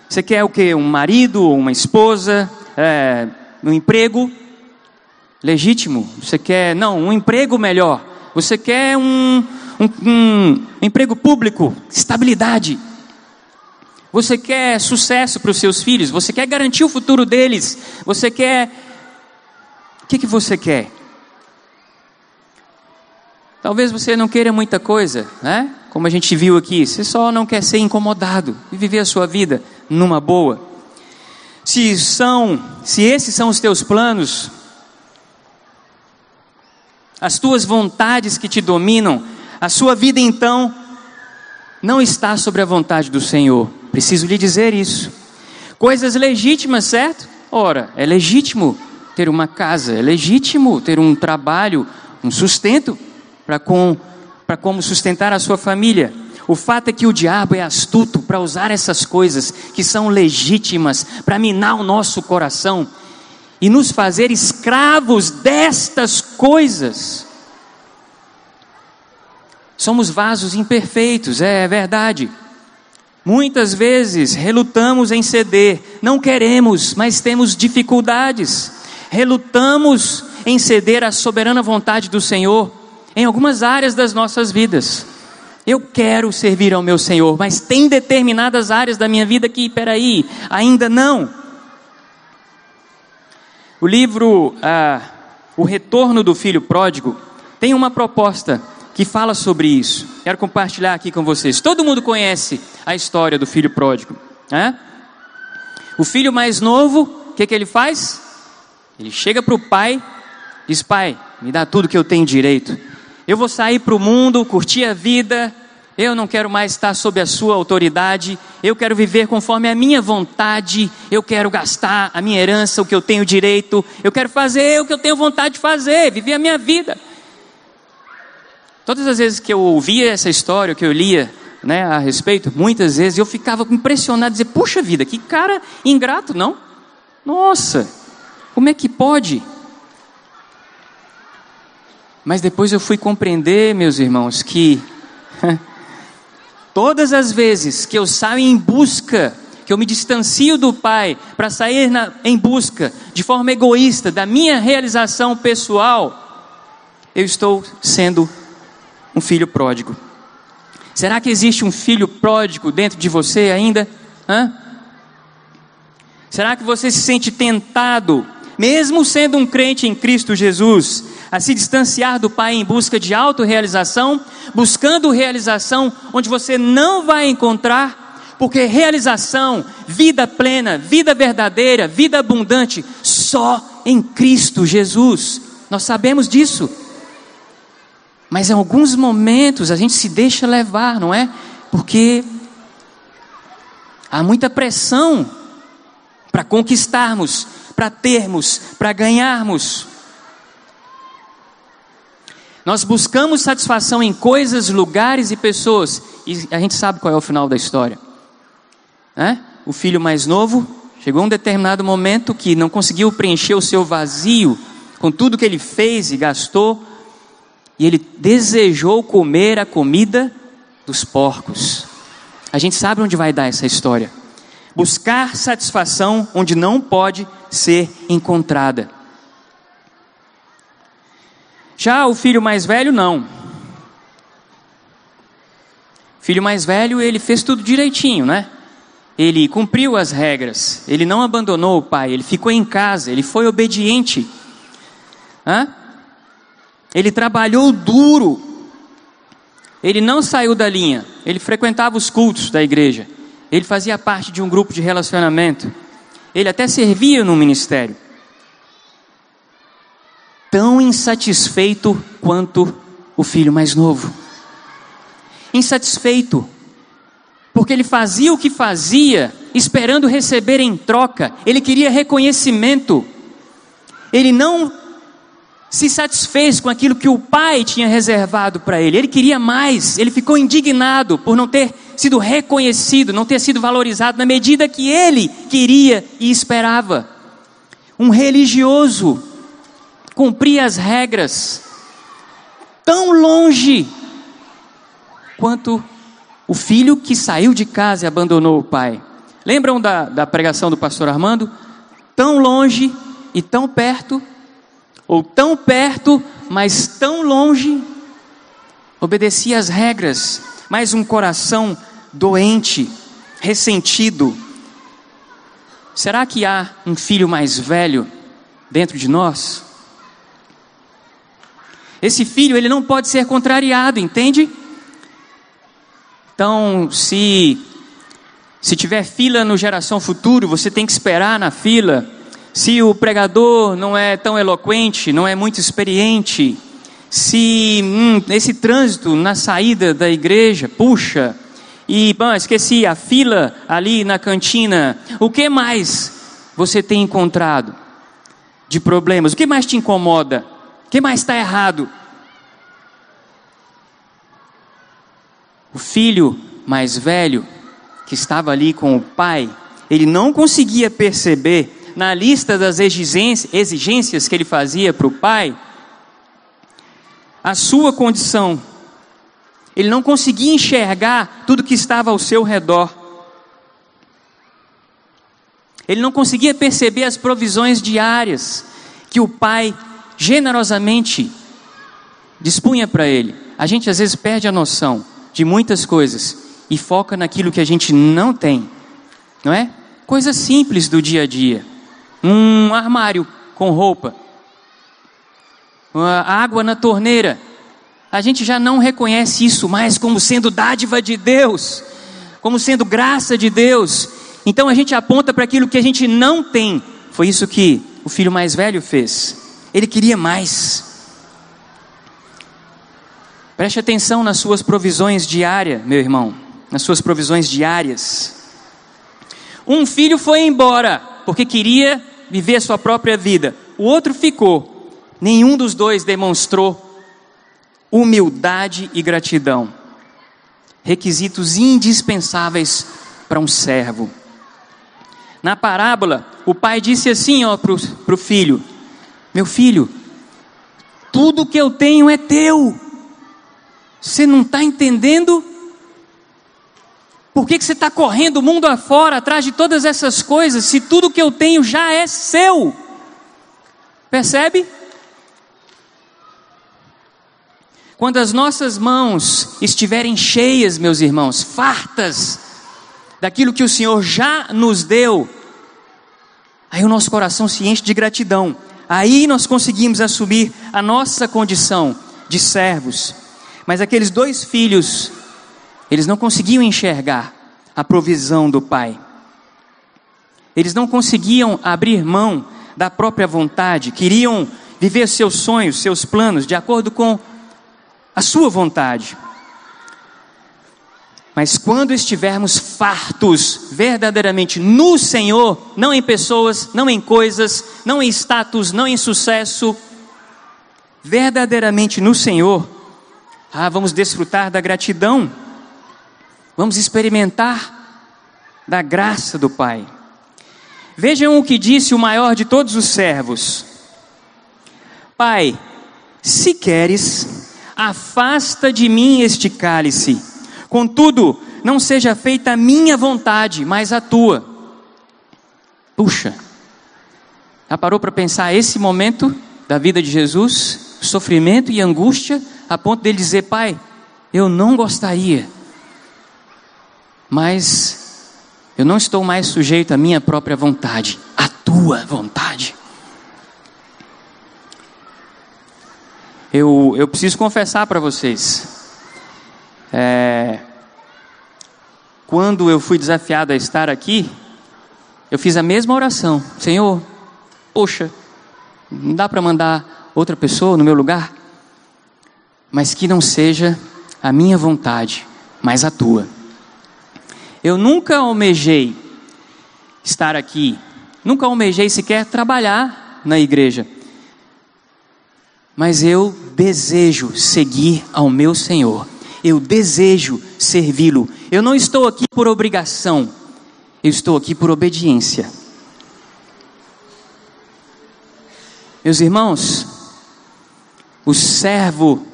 Speaker 1: Você quer o que? Um marido ou uma esposa? É, um emprego legítimo? Você quer, não, um emprego melhor? Você quer um, um, um emprego público, estabilidade. Você quer sucesso para os seus filhos. Você quer garantir o futuro deles. Você quer. O que, que você quer? Talvez você não queira muita coisa, né? Como a gente viu aqui, você só não quer ser incomodado e viver a sua vida numa boa. Se são, se esses são os teus planos, as tuas vontades que te dominam, a sua vida então não está sobre a vontade do Senhor. Preciso lhe dizer isso. Coisas legítimas, certo? Ora, é legítimo ter uma casa, é legítimo ter um trabalho, um sustento para com, como sustentar a sua família. O fato é que o diabo é astuto para usar essas coisas que são legítimas para minar o nosso coração e nos fazer escravos destas coisas. Somos vasos imperfeitos, é, é verdade. Muitas vezes relutamos em ceder, não queremos, mas temos dificuldades. Relutamos em ceder à soberana vontade do Senhor em algumas áreas das nossas vidas. Eu quero servir ao meu Senhor, mas tem determinadas áreas da minha vida que, peraí, ainda não. O livro ah, O Retorno do Filho Pródigo tem uma proposta que fala sobre isso. Quero compartilhar aqui com vocês. Todo mundo conhece a história do filho pródigo. Né? O filho mais novo, o que, que ele faz? Ele chega para o pai, diz: Pai, me dá tudo que eu tenho direito. Eu vou sair para o mundo, curtir a vida, Eu não quero mais estar sob a sua autoridade. Eu quero viver conforme a minha vontade. Eu quero gastar a minha herança, o que eu tenho direito. Eu quero fazer o que eu tenho vontade de fazer, viver a minha vida. Todas as vezes que eu ouvia essa história, que eu lia né, a respeito, muitas vezes eu ficava impressionado, dizer, puxa vida, que cara ingrato, não? Nossa, como é que pode? Mas depois eu fui compreender, meus irmãos, que todas as vezes que eu saio em busca, que eu me distancio do Pai para sair na, em busca de forma egoísta da minha realização pessoal, eu estou sendo um filho pródigo. Será que existe um filho pródigo dentro de você ainda? Hã? Será que você se sente tentado, mesmo sendo um crente em Cristo Jesus, a se distanciar do Pai em busca de autorrealização, buscando realização onde você não vai encontrar, porque realização, vida plena, vida verdadeira, vida abundante, só em Cristo Jesus. Nós sabemos disso. Mas em alguns momentos a gente se deixa levar, não é? Porque há muita pressão para conquistarmos, para termos, para ganharmos. Nós buscamos satisfação em coisas, lugares e pessoas, e a gente sabe qual é o final da história. É? O filho mais novo chegou a um determinado momento que não conseguiu preencher o seu vazio com tudo que ele fez e gastou, e ele desejou comer a comida dos porcos. A gente sabe onde vai dar essa história. Buscar satisfação onde não pode ser encontrada. Já o filho mais velho, não. Filho mais velho, ele fez tudo direitinho, né? Ele cumpriu as regras, ele não abandonou o pai, ele ficou em casa, ele foi obediente. Hã? Ele trabalhou duro, ele não saiu da linha, ele frequentava os cultos da igreja, ele fazia parte de um grupo de relacionamento, ele até servia no ministério. Tão insatisfeito quanto o filho mais novo. Insatisfeito, porque ele fazia o que fazia, esperando receber em troca, ele queria reconhecimento, ele não se satisfez com aquilo que o pai tinha reservado para ele, ele queria mais, ele ficou indignado por não ter sido reconhecido, não ter sido valorizado na medida que ele queria e esperava. Um religioso cumpria as regras, tão longe quanto o filho que saiu de casa e abandonou o pai. Lembram da, da pregação do pastor Armando? Tão longe e tão perto, ou tão perto, mas tão longe, obedecia às regras, mas um coração doente, ressentido. Será que há um filho mais velho dentro de nós? Esse filho, ele não pode ser contrariado, entende? Então, se se tiver fila no geração futuro, você tem que esperar na fila. Se o pregador não é tão eloquente, não é muito experiente, se hum, esse trânsito na saída da igreja, puxa, e bom, esqueci a fila ali na cantina, o que mais você tem encontrado de problemas? O que mais te incomoda? O que mais está errado? O filho mais velho, que estava ali com o pai, ele não conseguia perceber na lista das exigências que ele fazia para o pai a sua condição. Ele não conseguia enxergar tudo que estava ao seu redor. Ele não conseguia perceber as provisões diárias que o pai generosamente dispunha para ele. A gente às vezes perde a noção de muitas coisas e foca naquilo que a gente não tem, não é? Coisas simples do dia a dia. Um armário com roupa, água na torneira. A gente já não reconhece isso mais como sendo dádiva de Deus, como sendo graça de Deus. Então a gente aponta para aquilo que a gente não tem. Foi isso que o filho mais velho fez. Ele queria mais. Preste atenção nas suas provisões diárias, meu irmão, nas suas provisões diárias. Um filho foi embora porque queria viver a sua própria vida, o outro ficou. Nenhum dos dois demonstrou humildade e gratidão requisitos indispensáveis para um servo. Na parábola, o pai disse assim para o filho: Meu filho, tudo que eu tenho é teu. Você não está entendendo? Por que, que você está correndo o mundo afora atrás de todas essas coisas, se tudo que eu tenho já é seu? Percebe? Quando as nossas mãos estiverem cheias, meus irmãos, fartas daquilo que o Senhor já nos deu, aí o nosso coração se enche de gratidão. Aí nós conseguimos assumir a nossa condição de servos. Mas aqueles dois filhos, eles não conseguiam enxergar a provisão do Pai. Eles não conseguiam abrir mão da própria vontade, queriam viver seus sonhos, seus planos de acordo com a sua vontade. Mas quando estivermos fartos verdadeiramente no Senhor, não em pessoas, não em coisas, não em status, não em sucesso, verdadeiramente no Senhor, ah, vamos desfrutar da gratidão, vamos experimentar da graça do Pai. Vejam o que disse o maior de todos os servos: Pai, se queres, afasta de mim este cálice. Contudo, não seja feita a minha vontade, mas a tua. Puxa, já parou para pensar esse momento da vida de Jesus? Sofrimento e angústia, a ponto dele dizer: Pai, eu não gostaria, mas eu não estou mais sujeito à minha própria vontade, à tua vontade. eu, eu preciso confessar para vocês. É, quando eu fui desafiado a estar aqui, eu fiz a mesma oração: Senhor, poxa, não dá para mandar outra pessoa no meu lugar? Mas que não seja a minha vontade, mas a tua. Eu nunca almejei estar aqui, nunca almejei sequer trabalhar na igreja mas eu desejo seguir ao meu Senhor, eu desejo servi-lo. Eu não estou aqui por obrigação, eu estou aqui por obediência. Meus irmãos, o servo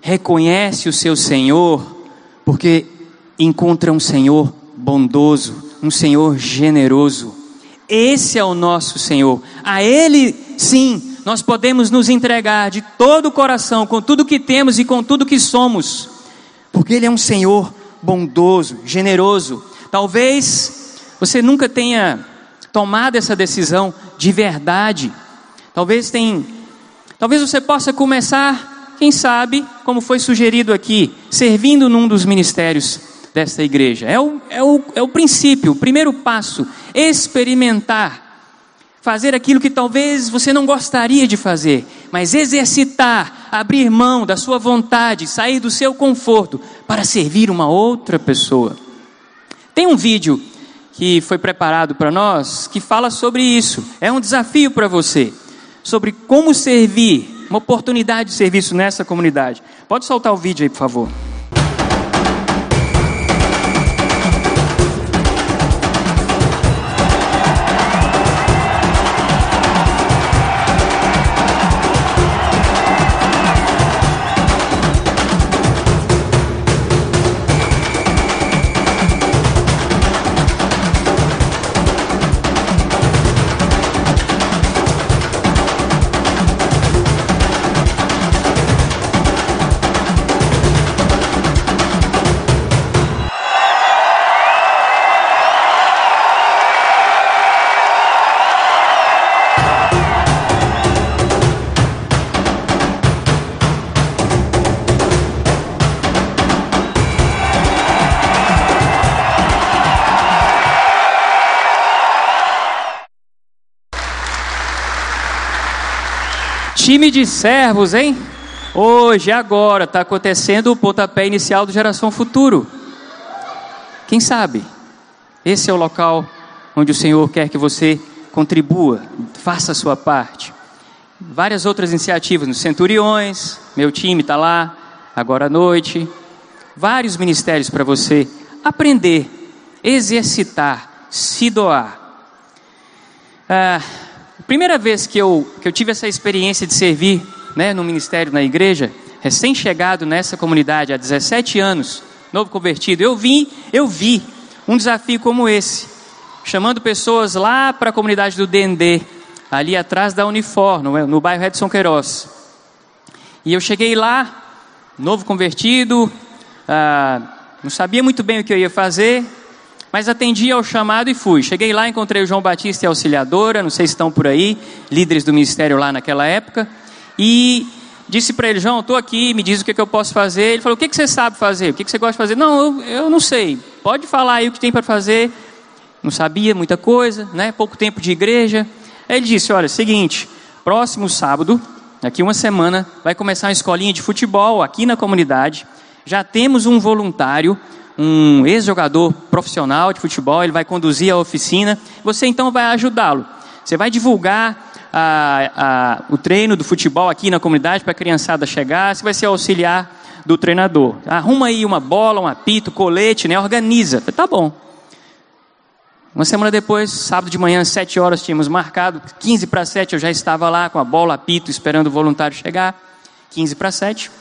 Speaker 1: reconhece o seu Senhor porque encontra um Senhor bondoso, um Senhor generoso. Esse é o nosso Senhor. A Ele, sim, nós podemos nos entregar de todo o coração, com tudo que temos e com tudo que somos, porque Ele é um Senhor bondoso, generoso. Talvez você nunca tenha tomado essa decisão de verdade. Talvez tem, talvez você possa começar, quem sabe, como foi sugerido aqui, servindo num dos ministérios desta igreja. É o, é o, é o princípio, o primeiro passo, experimentar fazer aquilo que talvez você não gostaria de fazer, mas exercitar, abrir mão da sua vontade, sair do seu conforto para servir uma outra pessoa. Tem um vídeo que foi preparado para nós que fala sobre isso. É um desafio para você, sobre como servir, uma oportunidade de serviço nessa comunidade. Pode soltar o vídeo aí, por favor. Time de servos, hein? Hoje, agora, está acontecendo o pontapé inicial do Geração Futuro. Quem sabe? Esse é o local onde o Senhor quer que você contribua, faça a sua parte. Várias outras iniciativas nos Centuriões, meu time está lá, agora à noite. Vários ministérios para você aprender, exercitar, se doar. Ah, primeira vez que eu, que eu tive essa experiência de servir né, no ministério na igreja, recém-chegado nessa comunidade há 17 anos, novo convertido, eu vim, eu vi um desafio como esse, chamando pessoas lá para a comunidade do DND, ali atrás da Unifor, no, no bairro Edson Queiroz. E eu cheguei lá, novo convertido, ah, não sabia muito bem o que eu ia fazer, mas atendi ao chamado e fui. Cheguei lá, encontrei o João Batista e a auxiliadora, não sei se estão por aí, líderes do ministério lá naquela época, e disse para ele, João, estou aqui, me diz o que, que, eu posso fazer. Ele falou, o que, que você sabe fazer? O que, que você gosta de fazer? Não, eu, eu não sei. Pode falar aí o que tem para fazer. Não sabia muita coisa, né? Pouco tempo de igreja. Aí ele disse, olha, seguinte, próximo sábado, daqui uma semana, vai começar uma escolinha de futebol aqui na comunidade. Já temos um voluntário, um ex-jogador profissional de futebol, ele vai conduzir a oficina. Você então vai ajudá-lo. Você vai divulgar a, a, o treino do futebol aqui na comunidade para a criançada chegar, você vai ser auxiliar do treinador. Arruma aí uma bola, um apito, colete, né? Organiza. Tá bom. Uma semana depois, sábado de manhã, sete horas, tínhamos marcado. 15 para 7 eu já estava lá com a bola, apito, esperando o voluntário chegar. 15 para 7,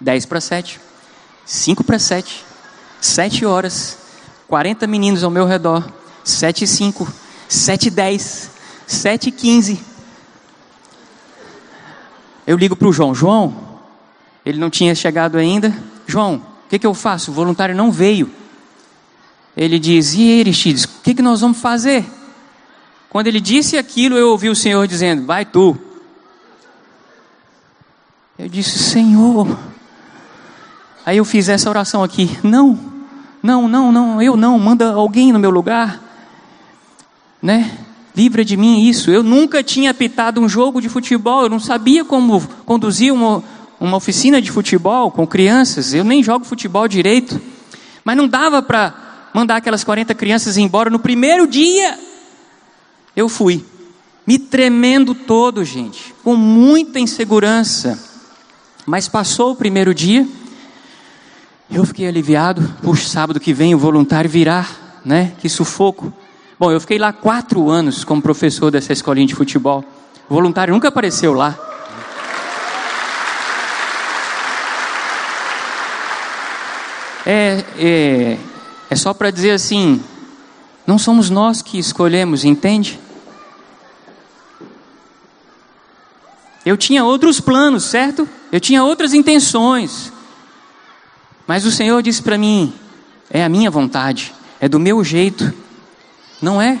Speaker 1: 10 para 7, 5 para 7, 7 horas, 40 meninos ao meu redor, 7 e 5, 7 e 10, 7 e 15. Eu ligo para o João. João, ele não tinha chegado ainda. João, o que, que eu faço? O voluntário não veio. Ele diz: E Aristides, o que, que nós vamos fazer? Quando ele disse aquilo, eu ouvi o Senhor dizendo: Vai tu. Eu disse: Senhor. Aí eu fiz essa oração aqui: Não, não, não, não, eu não, manda alguém no meu lugar. Né? Livra de mim isso. Eu nunca tinha apitado um jogo de futebol, eu não sabia como conduzir uma, uma oficina de futebol com crianças, eu nem jogo futebol direito. Mas não dava para mandar aquelas 40 crianças embora no primeiro dia. Eu fui, me tremendo todo, gente, com muita insegurança. Mas passou o primeiro dia, eu fiquei aliviado. Puxa, sábado que vem o voluntário virá, né? Que sufoco. Bom, eu fiquei lá quatro anos como professor dessa escolinha de futebol. O voluntário nunca apareceu lá. É, é, é só para dizer assim: não somos nós que escolhemos, entende? Eu tinha outros planos, certo? Eu tinha outras intenções. Mas o Senhor disse para mim: é a minha vontade, é do meu jeito. Não é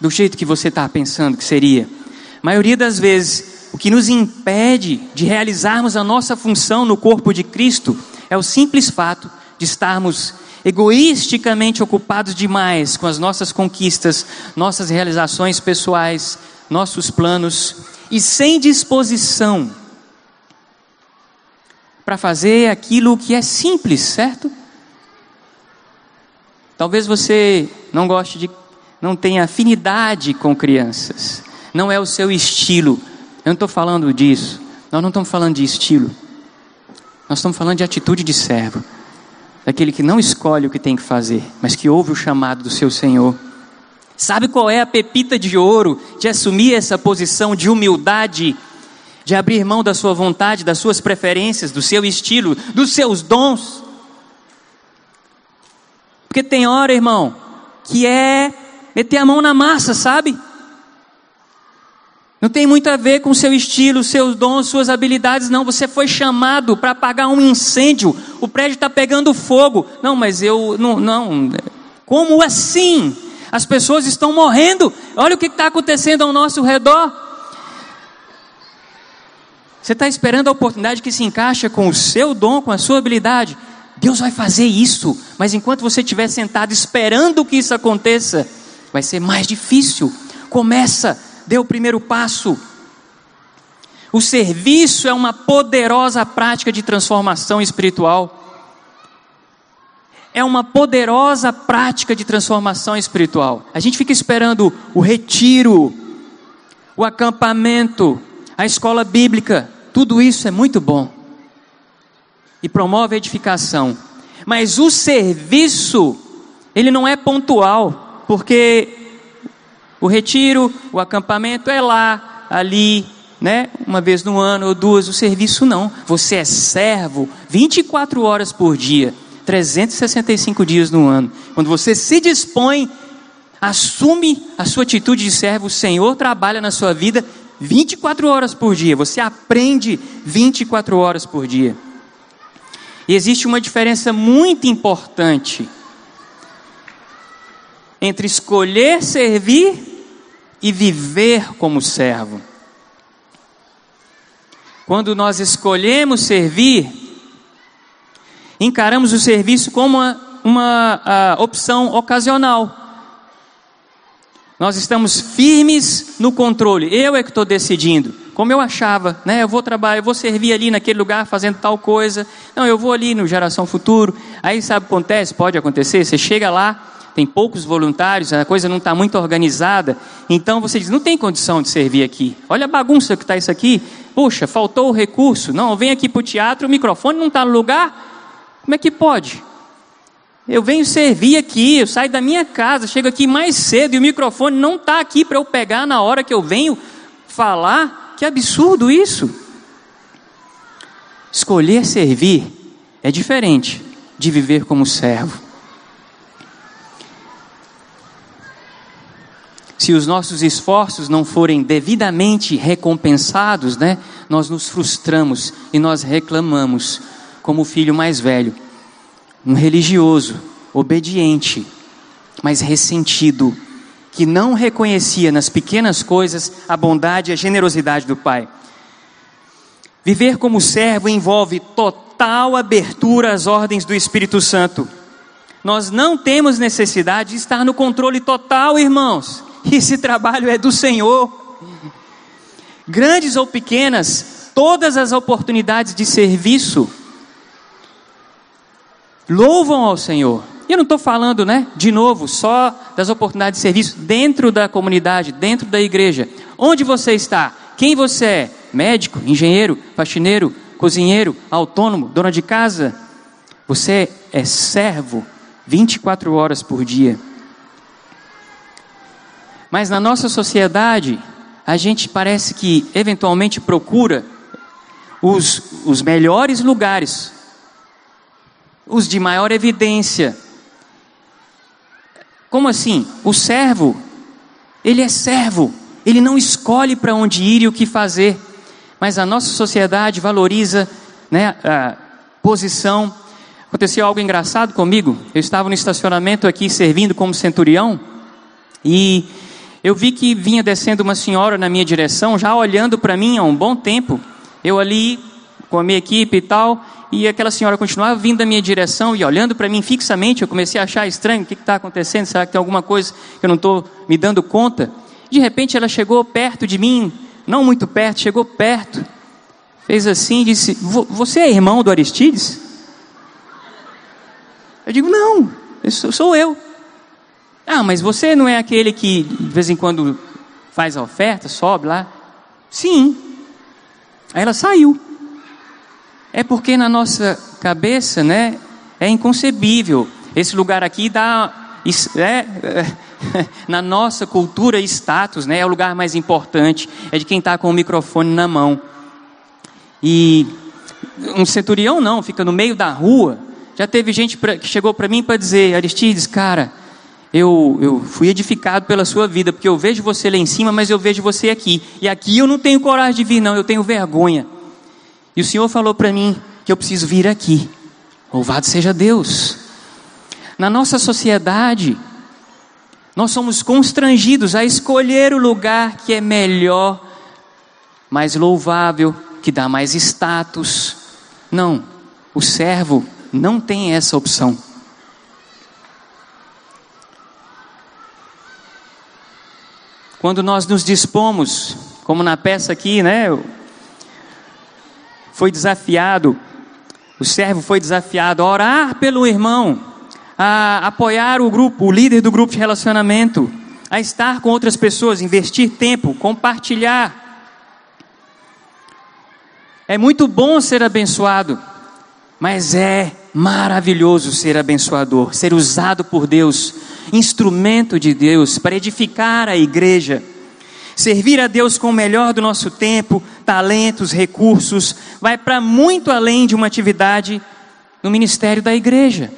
Speaker 1: do jeito que você está pensando que seria. A maioria das vezes, o que nos impede de realizarmos a nossa função no corpo de Cristo é o simples fato de estarmos egoisticamente ocupados demais com as nossas conquistas, nossas realizações pessoais, nossos planos e sem disposição para fazer aquilo que é simples, certo? Talvez você não goste de não tem afinidade com crianças, não é o seu estilo. Eu não estou falando disso, nós não estamos falando de estilo, nós estamos falando de atitude de servo, daquele que não escolhe o que tem que fazer, mas que ouve o chamado do seu Senhor. Sabe qual é a pepita de ouro de assumir essa posição de humildade, de abrir mão da sua vontade, das suas preferências, do seu estilo, dos seus dons? Porque tem hora, irmão, que é meter a mão na massa, sabe? Não tem muito a ver com seu estilo, seus dons, suas habilidades, não. Você foi chamado para apagar um incêndio. O prédio está pegando fogo. Não, mas eu não, não. Como assim? As pessoas estão morrendo. Olha o que está acontecendo ao nosso redor. Você está esperando a oportunidade que se encaixa com o seu dom, com a sua habilidade. Deus vai fazer isso. Mas enquanto você estiver sentado esperando que isso aconteça, vai ser mais difícil. Começa, dê o primeiro passo. O serviço é uma poderosa prática de transformação espiritual. É uma poderosa prática de transformação espiritual. A gente fica esperando o retiro, o acampamento, a escola bíblica. Tudo isso é muito bom e promove a edificação. Mas o serviço, ele não é pontual, porque o retiro, o acampamento é lá, ali, né? Uma vez no ano ou duas, o serviço não. Você é servo 24 horas por dia, 365 dias no ano. Quando você se dispõe, assume a sua atitude de servo, o Senhor trabalha na sua vida 24 horas por dia. Você aprende 24 horas por dia. E existe uma diferença muito importante entre escolher servir e viver como servo. Quando nós escolhemos servir, encaramos o serviço como uma, uma opção ocasional. Nós estamos firmes no controle. Eu é que estou decidindo. Como eu achava, né? Eu vou trabalhar, eu vou servir ali naquele lugar fazendo tal coisa. Não, eu vou ali no Geração Futuro. Aí sabe o que acontece? Pode acontecer. Você chega lá, tem poucos voluntários, a coisa não está muito organizada. Então você diz, não tem condição de servir aqui. Olha a bagunça que está isso aqui. Puxa, faltou o recurso. Não, vem aqui para o teatro, o microfone não está no lugar. Como é que pode? Eu venho servir aqui, eu saio da minha casa, chego aqui mais cedo e o microfone não está aqui para eu pegar na hora que eu venho falar. Que absurdo isso! Escolher servir é diferente de viver como servo. Se os nossos esforços não forem devidamente recompensados, né, nós nos frustramos e nós reclamamos, como o filho mais velho um religioso, obediente, mas ressentido, que não reconhecia nas pequenas coisas a bondade e a generosidade do Pai. Viver como servo envolve total abertura às ordens do Espírito Santo. Nós não temos necessidade de estar no controle total, irmãos. Esse trabalho é do Senhor. Grandes ou pequenas, todas as oportunidades de serviço louvam ao Senhor. E eu não estou falando, né, de novo, só das oportunidades de serviço dentro da comunidade, dentro da igreja. Onde você está? Quem você é? Médico, engenheiro, faxineiro, cozinheiro, autônomo, dona de casa? Você é servo 24 horas por dia. Mas na nossa sociedade, a gente parece que eventualmente procura os, os melhores lugares os de maior evidência. Como assim? O servo, ele é servo, ele não escolhe para onde ir e o que fazer, mas a nossa sociedade valoriza né, a posição. Aconteceu algo engraçado comigo. Eu estava no estacionamento aqui servindo como centurião e eu vi que vinha descendo uma senhora na minha direção, já olhando para mim há um bom tempo. Eu ali com a minha equipe e tal, e aquela senhora continuava vindo da minha direção e olhando para mim fixamente. Eu comecei a achar estranho: o que está acontecendo? Será que tem alguma coisa que eu não estou me dando conta? De repente ela chegou perto de mim, não muito perto, chegou perto, fez assim e disse: Você é irmão do Aristides? Eu digo: Não, sou eu. Ah, mas você não é aquele que de vez em quando faz a oferta, sobe lá? Sim. Aí ela saiu. É porque na nossa cabeça, né, é inconcebível. Esse lugar aqui dá, é, é, na nossa cultura, status, né, é o lugar mais importante, é de quem está com o microfone na mão. E um centurião não, fica no meio da rua. Já teve gente pra, que chegou para mim para dizer, Aristides, cara, eu, eu fui edificado pela sua vida, porque eu vejo você lá em cima, mas eu vejo você aqui. E aqui eu não tenho coragem de vir, não, eu tenho vergonha. E o Senhor falou para mim que eu preciso vir aqui. Louvado seja Deus. Na nossa sociedade, nós somos constrangidos a escolher o lugar que é melhor, mais louvável, que dá mais status. Não, o servo não tem essa opção. Quando nós nos dispomos, como na peça aqui, né? Foi desafiado, o servo foi desafiado a orar pelo irmão, a apoiar o grupo, o líder do grupo de relacionamento, a estar com outras pessoas, investir tempo, compartilhar. É muito bom ser abençoado, mas é maravilhoso ser abençoador, ser usado por Deus, instrumento de Deus para edificar a igreja. Servir a Deus com o melhor do nosso tempo, talentos, recursos, vai para muito além de uma atividade no ministério da igreja.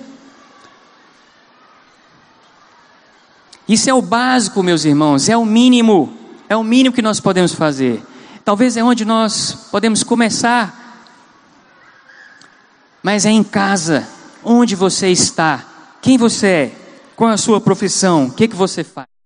Speaker 1: Isso é o básico, meus irmãos, é o mínimo, é o mínimo que nós podemos fazer. Talvez é onde nós podemos começar, mas é em casa, onde você está, quem você é, qual é a sua profissão, o que, que você faz.